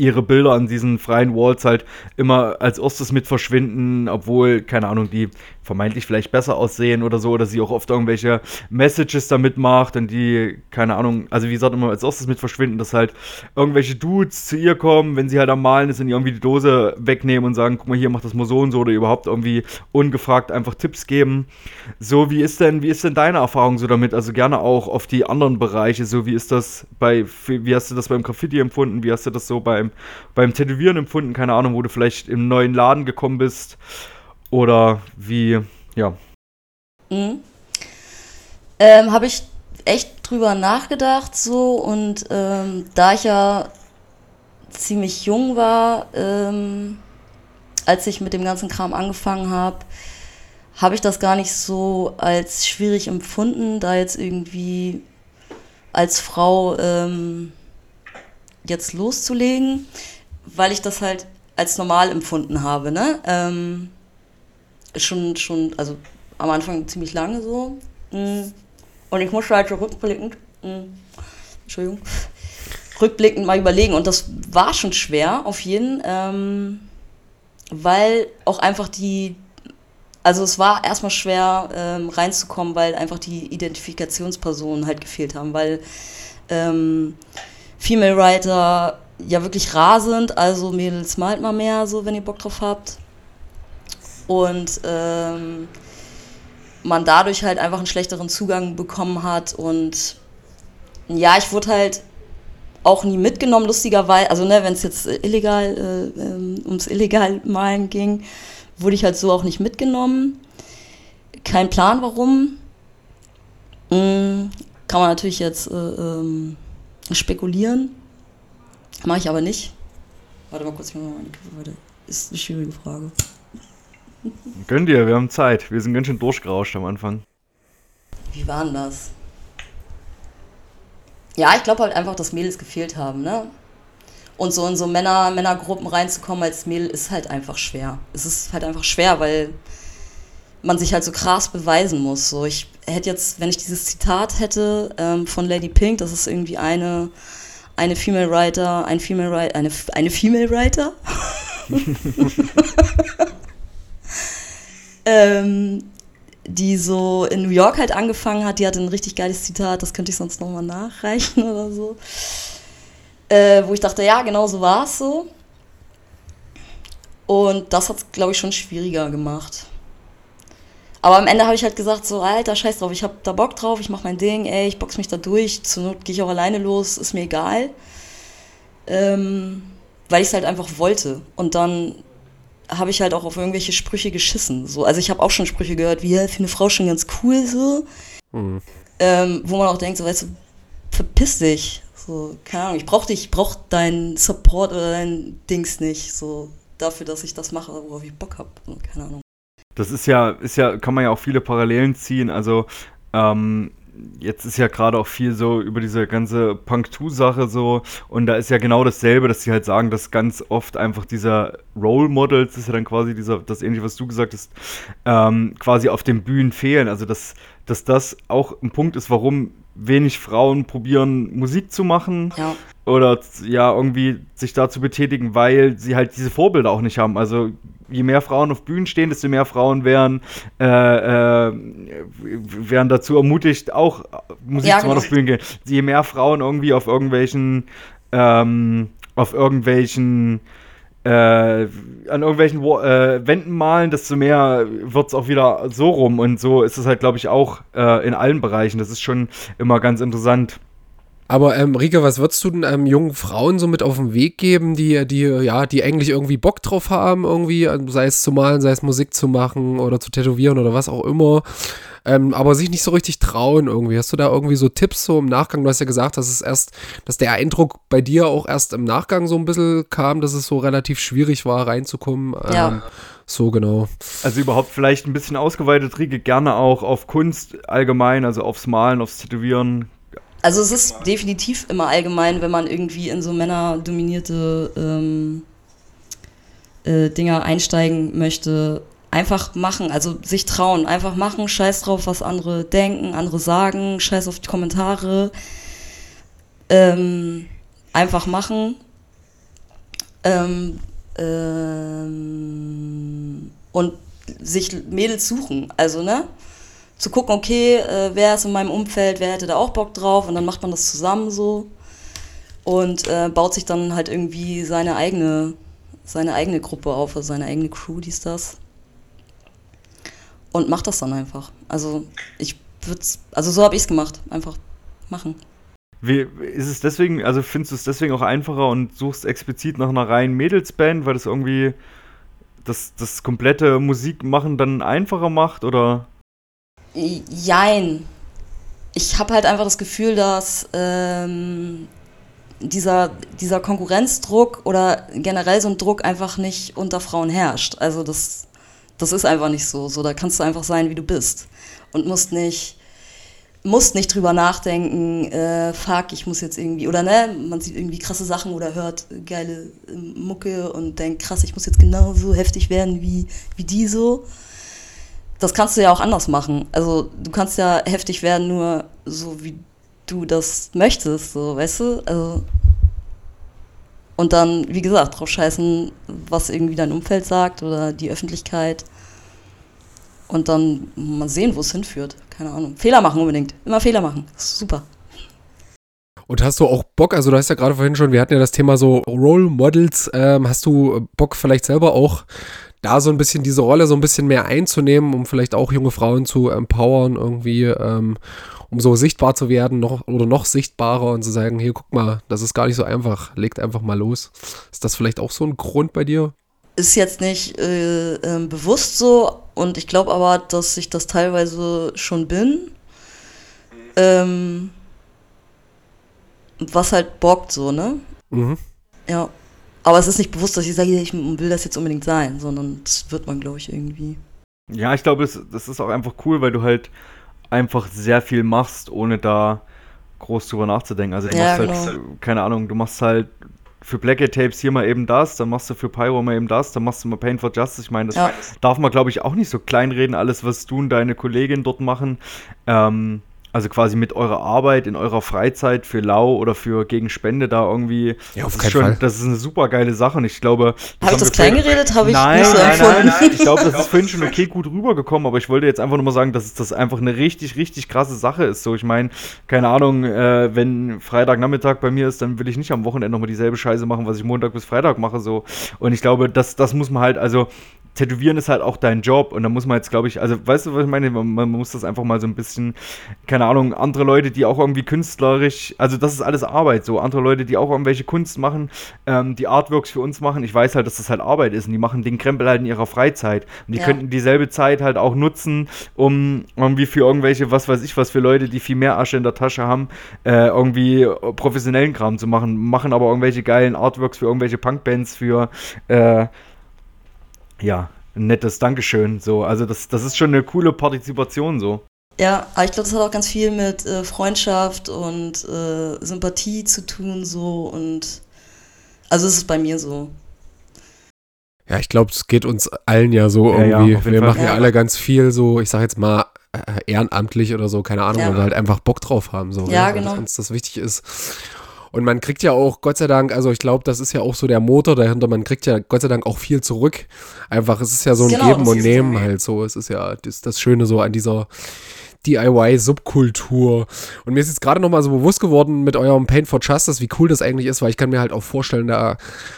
ihre Bilder an diesen freien Walls halt immer als erstes mit verschwinden, obwohl, keine Ahnung, die vermeintlich vielleicht besser aussehen oder so, oder sie auch oft irgendwelche Messages damit macht und die, keine Ahnung, also wie gesagt, immer als erstes mit verschwinden, dass halt irgendwelche Dudes zu ihr kommen, wenn sie halt am Malen ist und ihr irgendwie die Dose wegnehmen und sagen, guck mal hier, mach das mal so und so, oder überhaupt irgendwie ungefragt einfach Tipps geben. So, wie ist denn, wie ist denn deine Erfahrung so damit? Also gerne auch auf die anderen Bereiche, so wie ist das bei, wie hast du das beim Graffiti empfunden, wie hast du das so beim, beim Tätowieren empfunden, keine Ahnung, wo du vielleicht im neuen Laden gekommen bist oder wie, ja. Mhm. Ähm, Habe ich echt drüber nachgedacht so und ähm, da ich ja ziemlich jung war, ähm, als ich mit dem ganzen Kram angefangen habe, habe ich das gar nicht so als schwierig empfunden, da jetzt irgendwie als Frau ähm, jetzt loszulegen, weil ich das halt als normal empfunden habe, ne? Ähm, schon, schon, also am Anfang ziemlich lange so. Mm. Und ich musste halt rückblickend, mm, Entschuldigung, rückblickend mal überlegen. Und das war schon schwer, auf jeden, ähm, weil auch einfach die, also es war erstmal schwer ähm, reinzukommen, weil einfach die Identifikationspersonen halt gefehlt haben, weil ähm, Female Writer ja wirklich rar sind, also Mädels malt mal mehr, so wenn ihr Bock drauf habt. Und ähm, man dadurch halt einfach einen schlechteren Zugang bekommen hat. Und ja, ich wurde halt auch nie mitgenommen, lustigerweise. Also, ne, wenn es jetzt äh, illegal, äh, ähm, ums illegal Malen ging, wurde ich halt so auch nicht mitgenommen. Kein Plan warum. Mm, kann man natürlich jetzt äh, ähm, spekulieren. Mache ich aber nicht. Warte mal kurz, ich mal meine weiter. Ist eine schwierige Frage. Gönn dir, wir haben Zeit. Wir sind ganz schön durchgerauscht am Anfang. Wie war denn das? Ja, ich glaube halt einfach, dass Mädels gefehlt haben, ne? Und so in so Männer, Männergruppen reinzukommen als Mädel ist halt einfach schwer. Es ist halt einfach schwer, weil man sich halt so krass beweisen muss. So, ich hätte jetzt, wenn ich dieses Zitat hätte ähm, von Lady Pink, das ist irgendwie eine, eine Female Writer, ein Female Writer, eine, eine Female Writer. ähm, die so in New York halt angefangen hat, die hatte ein richtig geiles Zitat, das könnte ich sonst nochmal nachreichen oder so. Äh, wo ich dachte, ja, genau so war es so. Und das hat es, glaube ich, schon schwieriger gemacht. Aber am Ende habe ich halt gesagt, so, Alter, scheiß drauf, ich habe da Bock drauf, ich mache mein Ding, ey, ich box mich da durch, zur Not gehe ich auch alleine los, ist mir egal. Ähm, weil ich es halt einfach wollte. Und dann habe ich halt auch auf irgendwelche Sprüche geschissen. So. Also ich habe auch schon Sprüche gehört, wie, ja, für eine Frau schon ganz cool so. Hm. Ähm, wo man auch denkt, so, weißt du, verpiss dich. So, keine Ahnung, ich brauch dich, ich brauch deinen Support oder dein Dings nicht. So, dafür, dass ich das mache, worauf ich Bock habe. So, keine Ahnung. Das ist ja, ist ja, kann man ja auch viele Parallelen ziehen. Also, ähm, jetzt ist ja gerade auch viel so über diese ganze Punk-2-Sache so und da ist ja genau dasselbe, dass sie halt sagen, dass ganz oft einfach dieser Role Models, das ist ja dann quasi dieser, das ähnliche, was du gesagt hast, ähm, quasi auf den Bühnen fehlen. Also dass, dass das auch ein Punkt ist, warum wenig Frauen probieren, Musik zu machen Ja. oder ja, irgendwie sich da zu betätigen, weil sie halt diese Vorbilder auch nicht haben. Also je mehr Frauen auf Bühnen stehen, desto mehr Frauen werden, äh, äh, werden dazu ermutigt, auch Musik Ja, zu machen, genau. auf Bühnen gehen. Je mehr Frauen irgendwie auf irgendwelchen, ähm, auf irgendwelchen äh, an irgendwelchen äh, Wänden malen, desto mehr wird es auch wieder so rum. Und so ist es halt, glaube ich, auch äh, in allen Bereichen. Das ist schon immer ganz interessant. Aber ähm, Rike, was würdest du denn ähm, jungen Frauen so mit auf den Weg geben, die, die, ja, die eigentlich irgendwie Bock drauf haben, irgendwie, ähm, sei es zu malen, sei es Musik zu machen oder zu tätowieren oder was auch immer, ähm, aber sich nicht so richtig trauen irgendwie. Hast du da irgendwie so Tipps so im Nachgang? Du hast ja gesagt, dass es erst, dass der Eindruck bei dir auch erst im Nachgang so ein bisschen kam, dass es so relativ schwierig war, reinzukommen. Ja. Ähm, so genau. Also überhaupt vielleicht ein bisschen ausgeweitet, Rieke, gerne auch auf Kunst allgemein, also aufs Malen, aufs Tätowieren. Also es ist definitiv immer allgemein, wenn man irgendwie in so männerdominierte ähm, äh, Dinger einsteigen möchte, einfach machen, also sich trauen, einfach machen, scheiß drauf, was andere denken, andere sagen, scheiß auf die Kommentare, ähm, einfach machen. Ähm, ähm, und sich Mädels suchen, also ne? Zu gucken, okay, äh, wer ist in meinem Umfeld, wer hätte da auch Bock drauf und dann macht man das zusammen so und äh, baut sich dann halt irgendwie seine eigene, seine eigene Gruppe auf, also seine eigene Crew, dies, das. Und macht das dann einfach. Also ich würde also so habe ich es gemacht, einfach machen. Wie, ist es deswegen, also findest du es deswegen auch einfacher und suchst explizit nach einer reinen Mädelsband, weil das irgendwie das, das komplette Musikmachen dann einfacher macht oder? Jein. Ich habe halt einfach das Gefühl, dass ähm, dieser, dieser Konkurrenzdruck oder generell so ein Druck einfach nicht unter Frauen herrscht. Also das, das ist einfach nicht so. So, da kannst du einfach sein, wie du bist. Und musst nicht, musst nicht drüber nachdenken, äh, fuck, ich muss jetzt irgendwie, oder ne, man sieht irgendwie krasse Sachen oder hört geile äh, Mucke und denkt, krass, ich muss jetzt genauso heftig werden wie, wie die so das kannst du ja auch anders machen. Also du kannst ja heftig werden, nur so wie du das möchtest, so, weißt du? Also und dann, wie gesagt, drauf scheißen, was irgendwie dein Umfeld sagt oder die Öffentlichkeit. Und dann mal sehen, wo es hinführt. Keine Ahnung. Fehler machen unbedingt. Immer Fehler machen. Super. Und hast du auch Bock, also du hast ja gerade vorhin schon, wir hatten ja das Thema so Role Models, ähm, hast du Bock vielleicht selber auch da so ein bisschen diese Rolle so ein bisschen mehr einzunehmen, um vielleicht auch junge Frauen zu empowern, irgendwie, ähm, um so sichtbar zu werden noch, oder noch sichtbarer und zu sagen, hier, guck mal, das ist gar nicht so einfach, legt einfach mal los. Ist das vielleicht auch so ein Grund bei dir? Ist jetzt nicht äh, äh, bewusst so und ich glaube aber, dass ich das teilweise schon bin. Ähm, was halt bockt so, ne? Mhm. Ja. Aber es ist nicht bewusst, dass ich sage, ich will das jetzt unbedingt sein, sondern das wird man, glaube ich, irgendwie. Ja, ich glaube, das, ist auch einfach cool, weil du halt einfach sehr viel machst, ohne da groß drüber nachzudenken. Also du Ja, machst halt, keine Ahnung, du machst halt für Blackgate Tapes hier mal eben das, dann machst du für Pyro mal eben das, dann machst du mal Pain for Justice. Ich meine, das Ja. darf man, glaube ich, auch nicht so kleinreden, alles, was du und deine Kollegin dort machen. Ähm, also quasi mit eurer Arbeit in eurer Freizeit für Lau oder für gegen Spende da irgendwie. Ja, auf das keinen ist schon, Fall. Das ist eine super geile Sache und ich glaube. Habe ich das wir vorhin- klein geredet? Habe ich nein, nicht so nein, empfunden. nein, nein. Ich glaube, das ist vorhin schon okay gut rübergekommen, aber ich wollte jetzt einfach nur mal sagen, dass das einfach eine richtig, richtig krasse Sache ist. So, ich meine, keine Ahnung, äh, wenn Freitagnachmittag bei mir ist, dann will ich nicht am Wochenende nochmal dieselbe Scheiße machen, was ich Montag bis Freitag mache. So. Und ich glaube, das, das muss man halt, also Tätowieren ist halt auch dein Job und da muss man jetzt, glaube ich, also weißt du, was ich meine? Man, man muss das einfach mal so ein bisschen, keine Ahnung, andere Leute, die auch irgendwie künstlerisch, also das ist alles Arbeit, so andere Leute, die auch irgendwelche Kunst machen, ähm, die Artworks für uns machen. Ich weiß halt, dass das halt Arbeit ist und die machen den Krempel halt in ihrer Freizeit und die Ja. könnten dieselbe Zeit halt auch nutzen, um irgendwie für irgendwelche, was weiß ich was, für Leute, die viel mehr Asche in der Tasche haben, äh, irgendwie professionellen Kram zu machen, machen aber irgendwelche geilen Artworks für irgendwelche Punkbands, für äh, ja, ein nettes Dankeschön. So, also das, das ist schon eine coole Partizipation so. Ja, aber ich glaube, das hat auch ganz viel mit äh, Freundschaft und äh, Sympathie zu tun, so und also es ist bei mir so. Ja, ich glaube, es geht uns allen ja so Ja, ja, irgendwie. jeden Wir Fall. machen ja Ja. alle ganz viel so, ich sag jetzt mal, äh, ehrenamtlich oder so, keine Ahnung, Ja. weil wir halt einfach Bock drauf haben. So, Ja, ne, genau. uns das wichtig ist. Und man kriegt ja auch, Gott sei Dank, also ich glaube, das ist ja auch so der Motor dahinter, man kriegt ja Gott sei Dank auch viel zurück. Einfach, es ist ja so ein Genau, Geben und Nehmen halt so. Es ist ja das, das Schöne so an dieser DIY-Subkultur. Und mir ist jetzt gerade nochmal so bewusst geworden mit eurem Pain for Justice, wie cool das eigentlich ist, weil ich kann mir halt auch vorstellen, da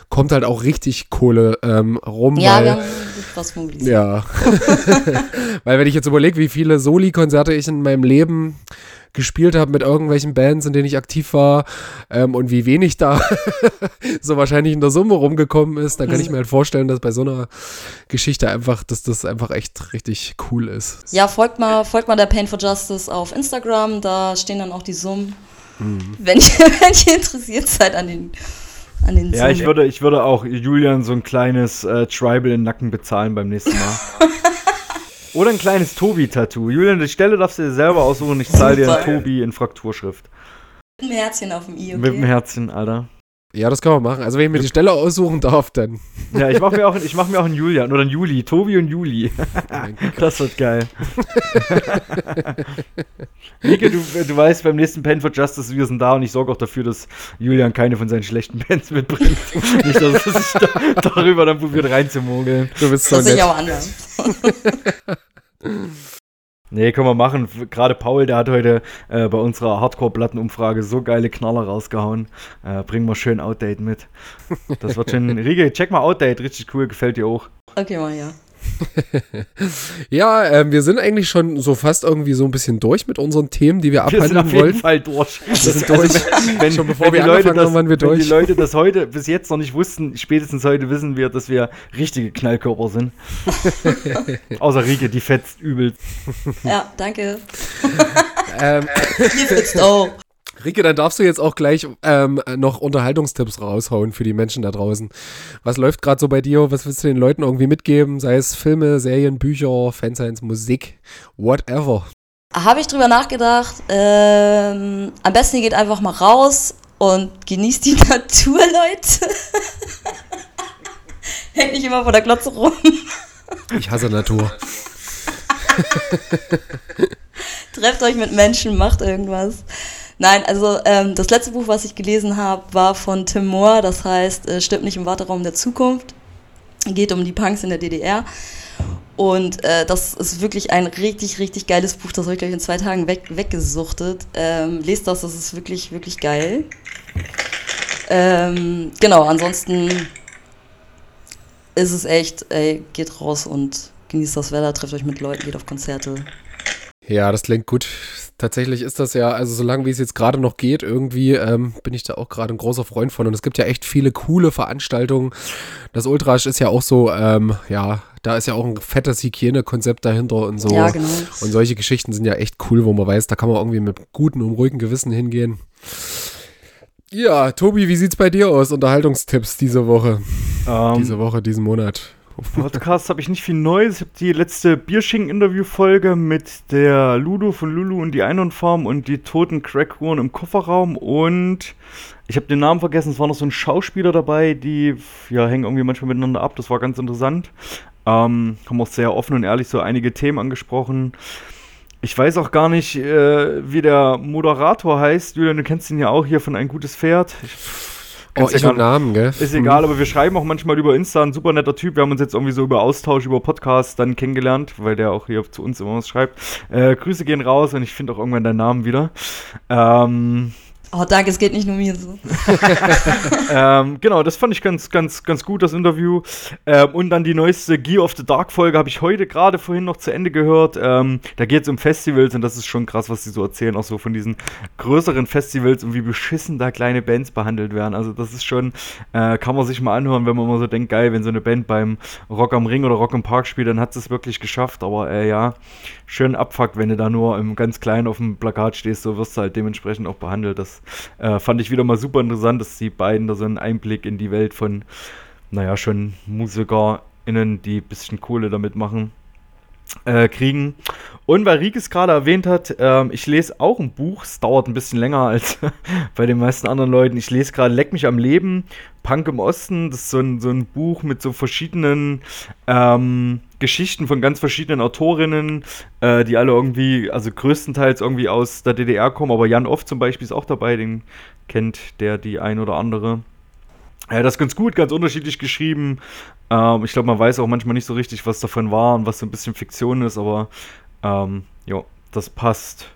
kommt halt auch richtig Kohle ähm, rum. Ja, weil, wir haben was mobilisiert. ja. Weil wenn ich jetzt überlege, wie viele Soli-Konzerte ich in meinem Leben gespielt habe mit irgendwelchen Bands, in denen ich aktiv war ähm, und wie wenig da so wahrscheinlich in der Summe rumgekommen ist, dann kann ich mir halt vorstellen, dass bei so einer Geschichte einfach, dass das einfach echt richtig cool ist. Ja, folgt mal, folgt mal der Pain for Justice auf Instagram, da stehen dann auch die Summen. Wenn, ihr, wenn ihr interessiert seid an den, an den Ja, ich würde, ich würde auch Julian so ein kleines äh, Tribal in den Nacken bezahlen beim nächsten Mal. Oder ein kleines Tobi-Tattoo. Julian, die Stelle darfst du dir selber aussuchen. Ich zahle dir ein. Tobi in Frakturschrift. Mit einem Herzchen auf dem I, okay? Mit dem Herzchen, Alter. Ja, das kann man machen. Also wenn ich mir die Stelle aussuchen darf, dann. Ja, ich mache mir, auch- ich mach mir auch einen Julian oder einen Juli. Tobi und Juli. Das wird geil. Nike, du, du weißt, beim nächsten Pen for Justice, wir sind da und ich sorge auch dafür, dass Julian keine von seinen schlechten Pens mitbringt. Nicht, dass er sich da, darüber dann probiert reinzumogeln. Du bist so Das sehe ich nett. aber anders. Nee, können wir machen. Gerade Paul, der hat heute äh, bei unserer Hardcore-Plattenumfrage so geile Knaller rausgehauen. Äh, bringen wir schön Outdate mit. Das wird schon. Riege, check mal Outdate, richtig cool, gefällt dir auch. Okay, mal ja. Ja, ähm, wir sind eigentlich schon so fast irgendwie so ein bisschen durch mit unseren Themen, die wir Wir sind abhandeln auf jeden wollen. Fall durch. Wir sind durch. Wenn, Schon bevor wenn wir die Leute angefangen das, haben, waren wir Wenn durch. die Leute das heute bis jetzt noch nicht wussten, spätestens heute wissen wir, dass wir richtige Knallkörper sind. Außer Rieke, die fetzt übelst. Ja, danke. Ähm, Ihr fitzt auch. Rike, dann darfst du jetzt auch gleich ähm, noch Unterhaltungstipps raushauen für die Menschen da draußen. Was läuft gerade so bei dir? Was willst du den Leuten irgendwie mitgeben? Sei es Filme, Serien, Bücher, Fanscience, Musik, whatever. Habe ich drüber nachgedacht. Ähm, am besten ihr geht einfach mal raus und genießt die Natur, Leute. Hängt nicht immer vor der Glotze rum. Ich hasse Natur. Trefft euch mit Menschen, macht irgendwas. Nein, also ähm, das letzte Buch, was ich gelesen habe, war von Tim Moore. Das heißt, äh, stirbt nicht im Warteraum der Zukunft. Geht um die Punks in der DDR. Und äh, das ist wirklich ein richtig, richtig geiles Buch. Das habe ich, glaube in zwei Tagen weg, weggesuchtet. Ähm, lest das, das ist wirklich, wirklich geil. Ähm, genau, ansonsten ist es echt, ey, geht raus und genießt das Wetter, trefft euch mit Leuten, geht auf Konzerte. Ja, das klingt gut. Tatsächlich ist das ja, also solange wie es jetzt gerade noch geht, irgendwie ähm, bin ich da auch gerade ein großer Freund von. Und es gibt ja echt viele coole Veranstaltungen. Das Ultrasch ist ja auch so, ähm, ja, da ist ja auch ein fettes Hygienekonzept dahinter und so. Ja, genau. Und solche Geschichten sind ja echt cool, wo man weiß, da kann man irgendwie mit gutem und ruhigem Gewissen hingehen. Ja, Tobi, wie sieht's bei dir aus? Unterhaltungstipps diese Woche, Ähm, diese Woche, diesen Monat. Podcast habe ich nicht viel Neues. Ich habe die letzte Bierschinken-Interview-Folge mit der Ludo von Lulu und die Einhornfarm und die toten Crackuhren im Kofferraum und ich habe den Namen vergessen. Es war noch so ein Schauspieler dabei, die ja hängen irgendwie manchmal miteinander ab. Das war ganz interessant. Ähm, haben auch sehr offen und ehrlich so einige Themen angesprochen. Ich weiß auch gar nicht, äh, wie der Moderator heißt. Julian, du kennst ihn ja auch hier von Ein gutes Pferd. Ich, Oh, kannst ja ich und Namen, gell? ist egal, aber wir schreiben auch manchmal über Insta, ein super netter Typ. Wir haben uns jetzt irgendwie so über Austausch, über Podcast dann kennengelernt, weil der auch hier zu uns immer was schreibt. Äh, Grüße gehen raus und ich finde auch irgendwann deinen Namen wieder. Ähm, Oh, danke, es geht nicht nur mir so. ähm, genau, das fand ich ganz, ganz, ganz gut, das Interview. Ähm, und dann die neueste Gear of the Dark Folge habe ich heute gerade vorhin noch zu Ende gehört. Ähm, da geht es um Festivals und das ist schon krass, was sie so erzählen, auch so von diesen größeren Festivals und wie beschissen da kleine Bands behandelt werden. Also das ist schon, äh, kann man sich mal anhören, wenn man mal so denkt, geil, wenn so eine Band beim Rock am Ring oder Rock im Park spielt, dann hat sie es wirklich geschafft. Aber äh, ja, schön abfuckt, wenn du da nur im ganz kleinen auf dem Plakat stehst, so wirst du halt dementsprechend auch behandelt. Das äh, fand ich wieder mal super interessant, dass die beiden da so einen Einblick in die Welt von, naja, schon MusikerInnen, die ein bisschen Kohle damit machen, äh, kriegen. Und weil Rieke es gerade erwähnt hat, ähm, ich lese auch ein Buch, es dauert ein bisschen länger als bei den meisten anderen Leuten. Ich lese gerade Leck mich am Leben, Punk im Osten. Das ist so ein, so ein Buch mit so verschiedenen ähm, Geschichten von ganz verschiedenen Autorinnen, äh, die alle irgendwie, also größtenteils irgendwie aus der DDR kommen. Aber Jan Off zum Beispiel ist auch dabei, den kennt der die ein oder andere. Ja, das ist ganz gut, ganz unterschiedlich geschrieben. Ähm, ich glaube, man weiß auch manchmal nicht so richtig, was davon war und was so ein bisschen Fiktion ist, aber ähm, ja, das passt.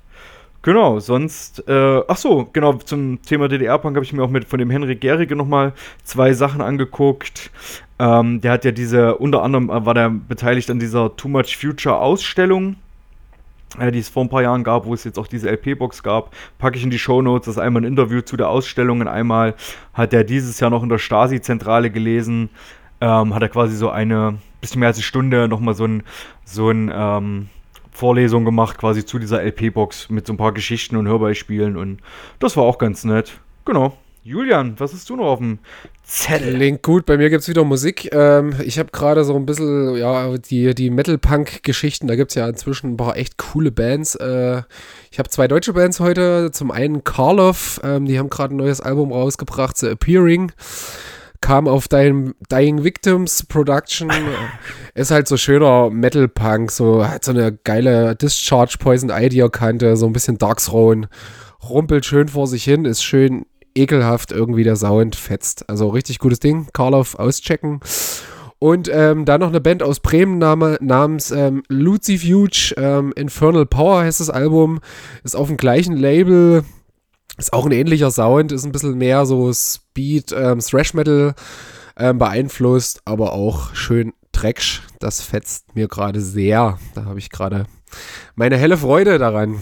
Genau, sonst, äh, ach so, genau, zum Thema DDR-Punk habe ich mir auch mit von dem Henrik Gerige nochmal zwei Sachen angeguckt. Ähm, der hat ja diese, unter anderem äh, war der beteiligt an dieser Too Much Future Ausstellung. äh, die es vor ein paar Jahren gab, wo es jetzt auch diese LP-Box gab, packe ich in die Shownotes. Das ist einmal ein Interview zu der Ausstellung und einmal hat er dieses Jahr noch in der Stasi-Zentrale gelesen, ähm, hat er quasi so eine, bisschen mehr als eine Stunde nochmal so ein, so ein, ähm, Vorlesung gemacht, quasi zu dieser LP-Box mit so ein paar Geschichten und Hörbeispielen und das war auch ganz nett. Genau. Julian, was hast du noch auf dem Zettel? Klingt gut, bei mir gibt es wieder Musik. Ähm, ich habe gerade so ein bisschen, ja, die, die Metal-Punk-Geschichten, da gibt es ja inzwischen ein paar echt coole Bands. Äh, ich habe zwei deutsche Bands heute. Zum einen Karloff, ähm, die haben gerade ein neues Album rausgebracht, The Appearing kam auf dein Dying Victims Production. ist halt so schöner Metal-Punk, so hat so eine geile Discharge Poison Idea Kante, so ein bisschen Dark Throne. Rumpelt schön vor sich hin, ist schön ekelhaft irgendwie der Sound fetzt. Also richtig gutes Ding. Karloff auschecken. Und ähm, dann noch eine Band aus Bremen name, namens ähm, Lucifuge. Ähm, Infernal Power heißt das Album. Ist auf dem gleichen Label. Ist auch ein ähnlicher Sound. Ist ein bisschen mehr so Speed, ähm, Thrash Metal ähm, beeinflusst. Aber auch schön Drecksch. Das fetzt mir gerade sehr. Da habe ich gerade meine helle Freude daran.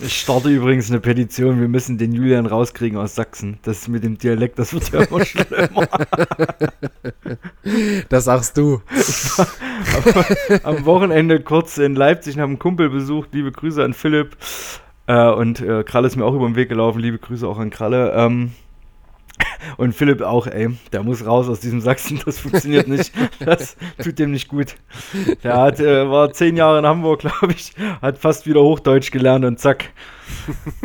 Ich starte übrigens eine Petition, wir müssen den Julian rauskriegen aus Sachsen. Das mit dem Dialekt, das wird ja immer schlimmer. Das sagst du. Am Wochenende kurz in Leipzig und habe einen Kumpel besucht. Liebe Grüße an Philipp. Äh, und äh, Kralle ist mir auch über den Weg gelaufen. Liebe Grüße auch an Kralle. Ähm, und Philipp auch, ey, der muss raus aus diesem Sachsen, das funktioniert nicht. Das tut dem nicht gut. Der hat, äh, war zehn Jahre in Hamburg, glaube ich, hat fast wieder Hochdeutsch gelernt und zack,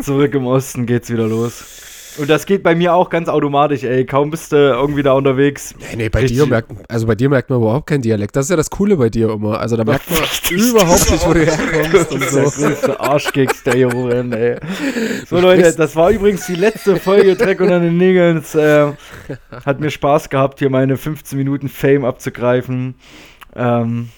zurück im Osten geht's wieder los. Und das geht bei mir auch ganz automatisch, ey. Kaum bist du irgendwie da unterwegs. Nee, nee, bei dir merkt, also bei dir merkt man überhaupt keinen Dialekt. Das ist ja das Coole bei dir immer. Also da merkt man überhaupt nicht, wo du herkommst und so. Der größte Arschkeks der hier oben, ey. So Leute, das war übrigens die letzte Folge Dreck unter den Nägeln. Äh, hat mir Spaß gehabt, hier meine 15 Minuten Fame abzugreifen. Ähm,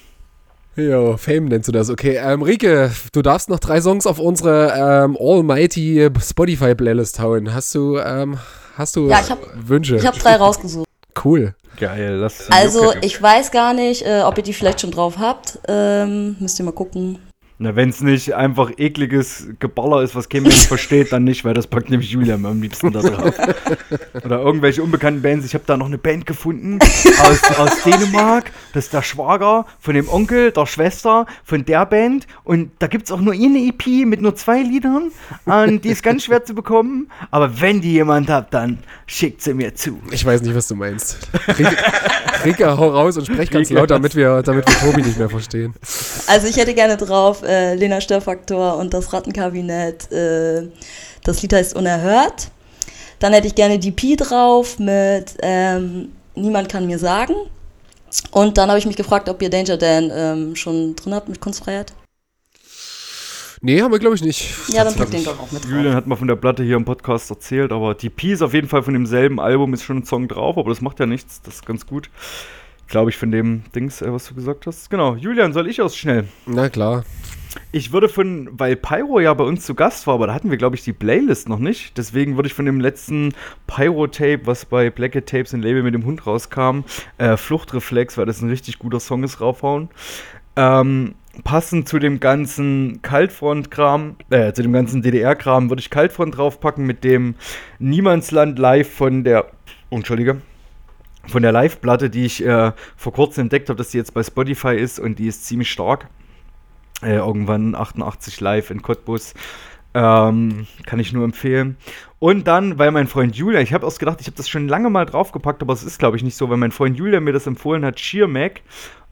Jo, Fame nennst du das. Okay, ähm, Rike, du darfst noch drei Songs auf unsere ähm, Almighty Spotify-Playlist hauen. Hast du, ähm, hast du Ja, ich hab- Wünsche? Ich habe drei rausgesucht. cool. geil, das Also, ich weiß gar nicht, äh, ob ihr die vielleicht schon drauf habt. Ähm, müsst ihr mal gucken. Na, wenn es nicht einfach ekliges Geballer ist, was kein Mensch versteht, dann nicht, weil das packt nämlich Julian am liebsten da drauf. Oder irgendwelche unbekannten Bands. Ich habe da noch eine Band gefunden aus, aus Dänemark. Das ist der Schwager von dem Onkel, der Schwester von der Band. Und da gibt es auch nur eine EP mit nur zwei Liedern. Und die ist ganz schwer zu bekommen. Aber wenn die jemand hat, dann schickt sie mir zu. Ich weiß nicht, was du meinst. Rike hau raus und sprech ganz laut, damit wir, damit wir Tobi nicht mehr verstehen. Also, ich hätte gerne drauf äh, Lena Störfaktor und das Rattenkabinett. Äh, das Lied heißt Unerhört. Dann hätte ich gerne die Pi drauf mit ähm, Niemand kann mir sagen. Und dann habe ich mich gefragt, ob ihr Danger Dan ähm, schon drin habt mit Kunstfreiheit. Nee, haben wir, glaube ich, nicht. Ja, dann pack den doch auch mit drauf. Julian hat mal von der Platte hier im Podcast erzählt, aber die P ist auf jeden Fall von demselben Album, ist schon ein Song drauf, aber das macht ja nichts, das ist ganz gut. Glaube ich, von dem Dings, äh, was du gesagt hast. Genau, Julian, soll ich aus schnell? Na klar. Ich würde von, weil Pyro ja bei uns zu Gast war, aber da hatten wir, glaube ich, die Playlist noch nicht. Deswegen würde ich von dem letzten Pyro-Tape, was bei Blackhead Tapes in Label mit dem Hund rauskam, äh, Fluchtreflex, weil das ein richtig guter Song ist, raufhauen. Ähm, passend zu dem ganzen Kaltfront-Kram, äh, zu dem ganzen DDR-Kram, würde ich Kaltfront draufpacken mit dem Niemandsland Live von der, Entschuldige, von der Live-Platte, die ich äh, vor kurzem entdeckt habe, dass die jetzt bei Spotify ist und die ist ziemlich stark. Äh, irgendwann 88 live in Cottbus. Ähm, kann ich nur empfehlen. Und dann, weil mein Freund Julian, ich habe erst gedacht, ich habe das schon lange mal draufgepackt, aber es ist, glaube ich, nicht so, weil mein Freund Julian mir das empfohlen hat, Sheer Mac.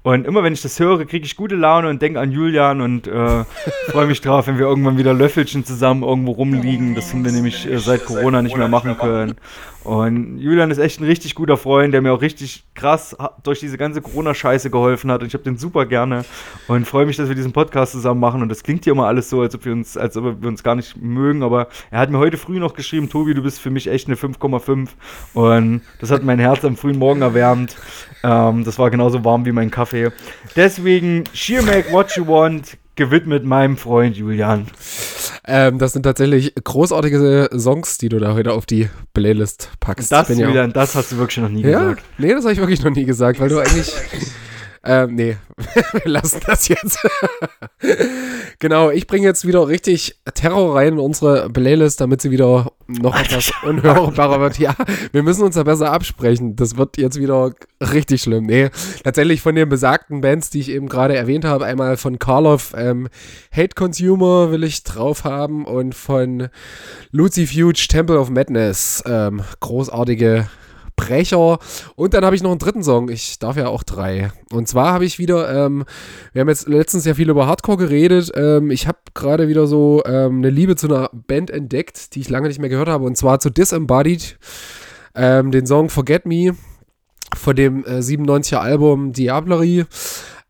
Und immer wenn ich das höre, kriege ich gute Laune und denke an Julian und äh, freue mich drauf, wenn wir irgendwann wieder Löffelchen zusammen irgendwo rumliegen. Das haben wir nämlich äh, seit Corona nicht mehr machen können. Und Julian ist echt ein richtig guter Freund, der mir auch richtig krass durch diese ganze Corona-Scheiße geholfen hat. Und ich habe den super gerne und freue mich, dass wir diesen Podcast zusammen machen. Und das klingt hier immer alles so, als ob wir uns, als ob wir uns gar nicht mögen. Aber er hat mir heute früh noch geschrieben, Tobi, du bist für mich echt eine 5,5. Und das hat mein Herz am frühen Morgen erwärmt. Ähm, das war genauso warm wie mein Kaffee. Deswegen, Sheer Make What You Want, gewidmet meinem Freund Julian. Ähm, das sind tatsächlich großartige Songs, die du da heute auf die Playlist packst. Das, ja Julian, das hast du wirklich noch nie Ja, gesagt. nee, das habe ich wirklich noch nie gesagt, weil du eigentlich Ähm, nee, wir lassen das jetzt. genau, ich bringe jetzt wieder richtig Terror rein in unsere Playlist, damit sie wieder noch etwas unhörbarer wird. Ja, wir müssen uns da besser absprechen. Das wird jetzt wieder richtig schlimm. Nee, tatsächlich von den besagten Bands, die ich eben gerade erwähnt habe, einmal von Karloff ähm, Hate Consumer will ich drauf haben und von Lucifuge Temple of Madness. Ähm, großartige Brecher. Und dann habe ich noch einen dritten Song. Ich darf ja auch drei. Und zwar habe ich wieder, ähm, wir haben jetzt letztens ja viel über Hardcore geredet. Ähm, ich habe gerade wieder so ähm, eine Liebe zu einer Band entdeckt, die ich lange nicht mehr gehört habe. Und zwar zu Disembodied. Ähm, den Song Forget Me von dem äh, 97er Album Diablerie.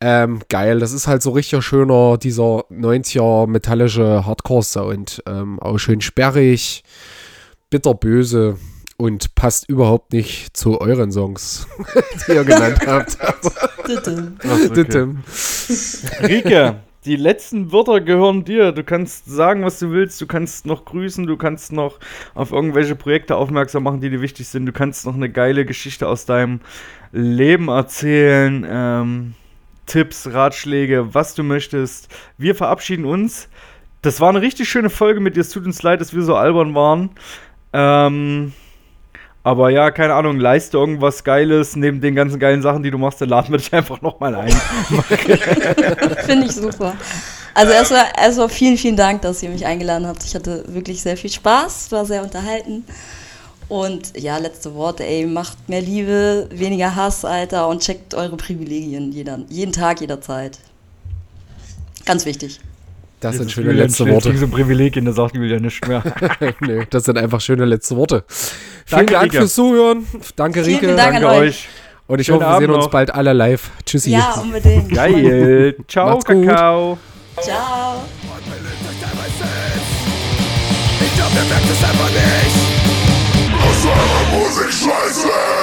Ähm, geil, das ist halt so richtig schöner, dieser 90er metallische Hardcore-Sound. Ähm, auch schön sperrig, bitterböse und passt überhaupt nicht zu euren Songs, die ihr genannt habt. Rike, die letzten Wörter gehören dir. Du kannst sagen, was du willst. Du kannst noch grüßen. Du kannst noch auf irgendwelche Projekte aufmerksam machen, die dir wichtig sind. Du kannst noch eine geile Geschichte aus deinem Leben erzählen. Ähm, Tipps, Ratschläge, was du möchtest. Wir verabschieden uns. Das war eine richtig schöne Folge mit dir. Es tut uns leid, dass wir so albern waren. Ähm, aber ja, keine Ahnung, leiste irgendwas Geiles neben den ganzen geilen Sachen, die du machst, dann laden wir dich einfach nochmal ein. Finde ich super. Also erstmal, erstmal vielen, vielen Dank, dass ihr mich eingeladen habt. Ich hatte wirklich sehr viel Spaß, war sehr unterhalten. Und ja, letzte Worte, ey, macht mehr Liebe, weniger Hass, Alter, und checkt eure Privilegien jeder, jeden Tag, jederzeit. Ganz wichtig. Das sind Jetzt schöne Julian letzte Worte. gegen so ein Privilegien, da sagt Julian nichts mehr. nee, das sind einfach schöne letzte Worte. Vielen Danke, Dank Rike. fürs Zuhören. Danke, Vielen Rike. Dank. Danke an euch. Und ich Schönen hoffe, wir sehen uns bald alle live. Tschüssi. Ja, unbedingt. Geil. Ciao, Macht's gut. Kakao. Ciao. Ich glaub, ihr merkt es einfach nicht. Aus eurer Musik scheiße!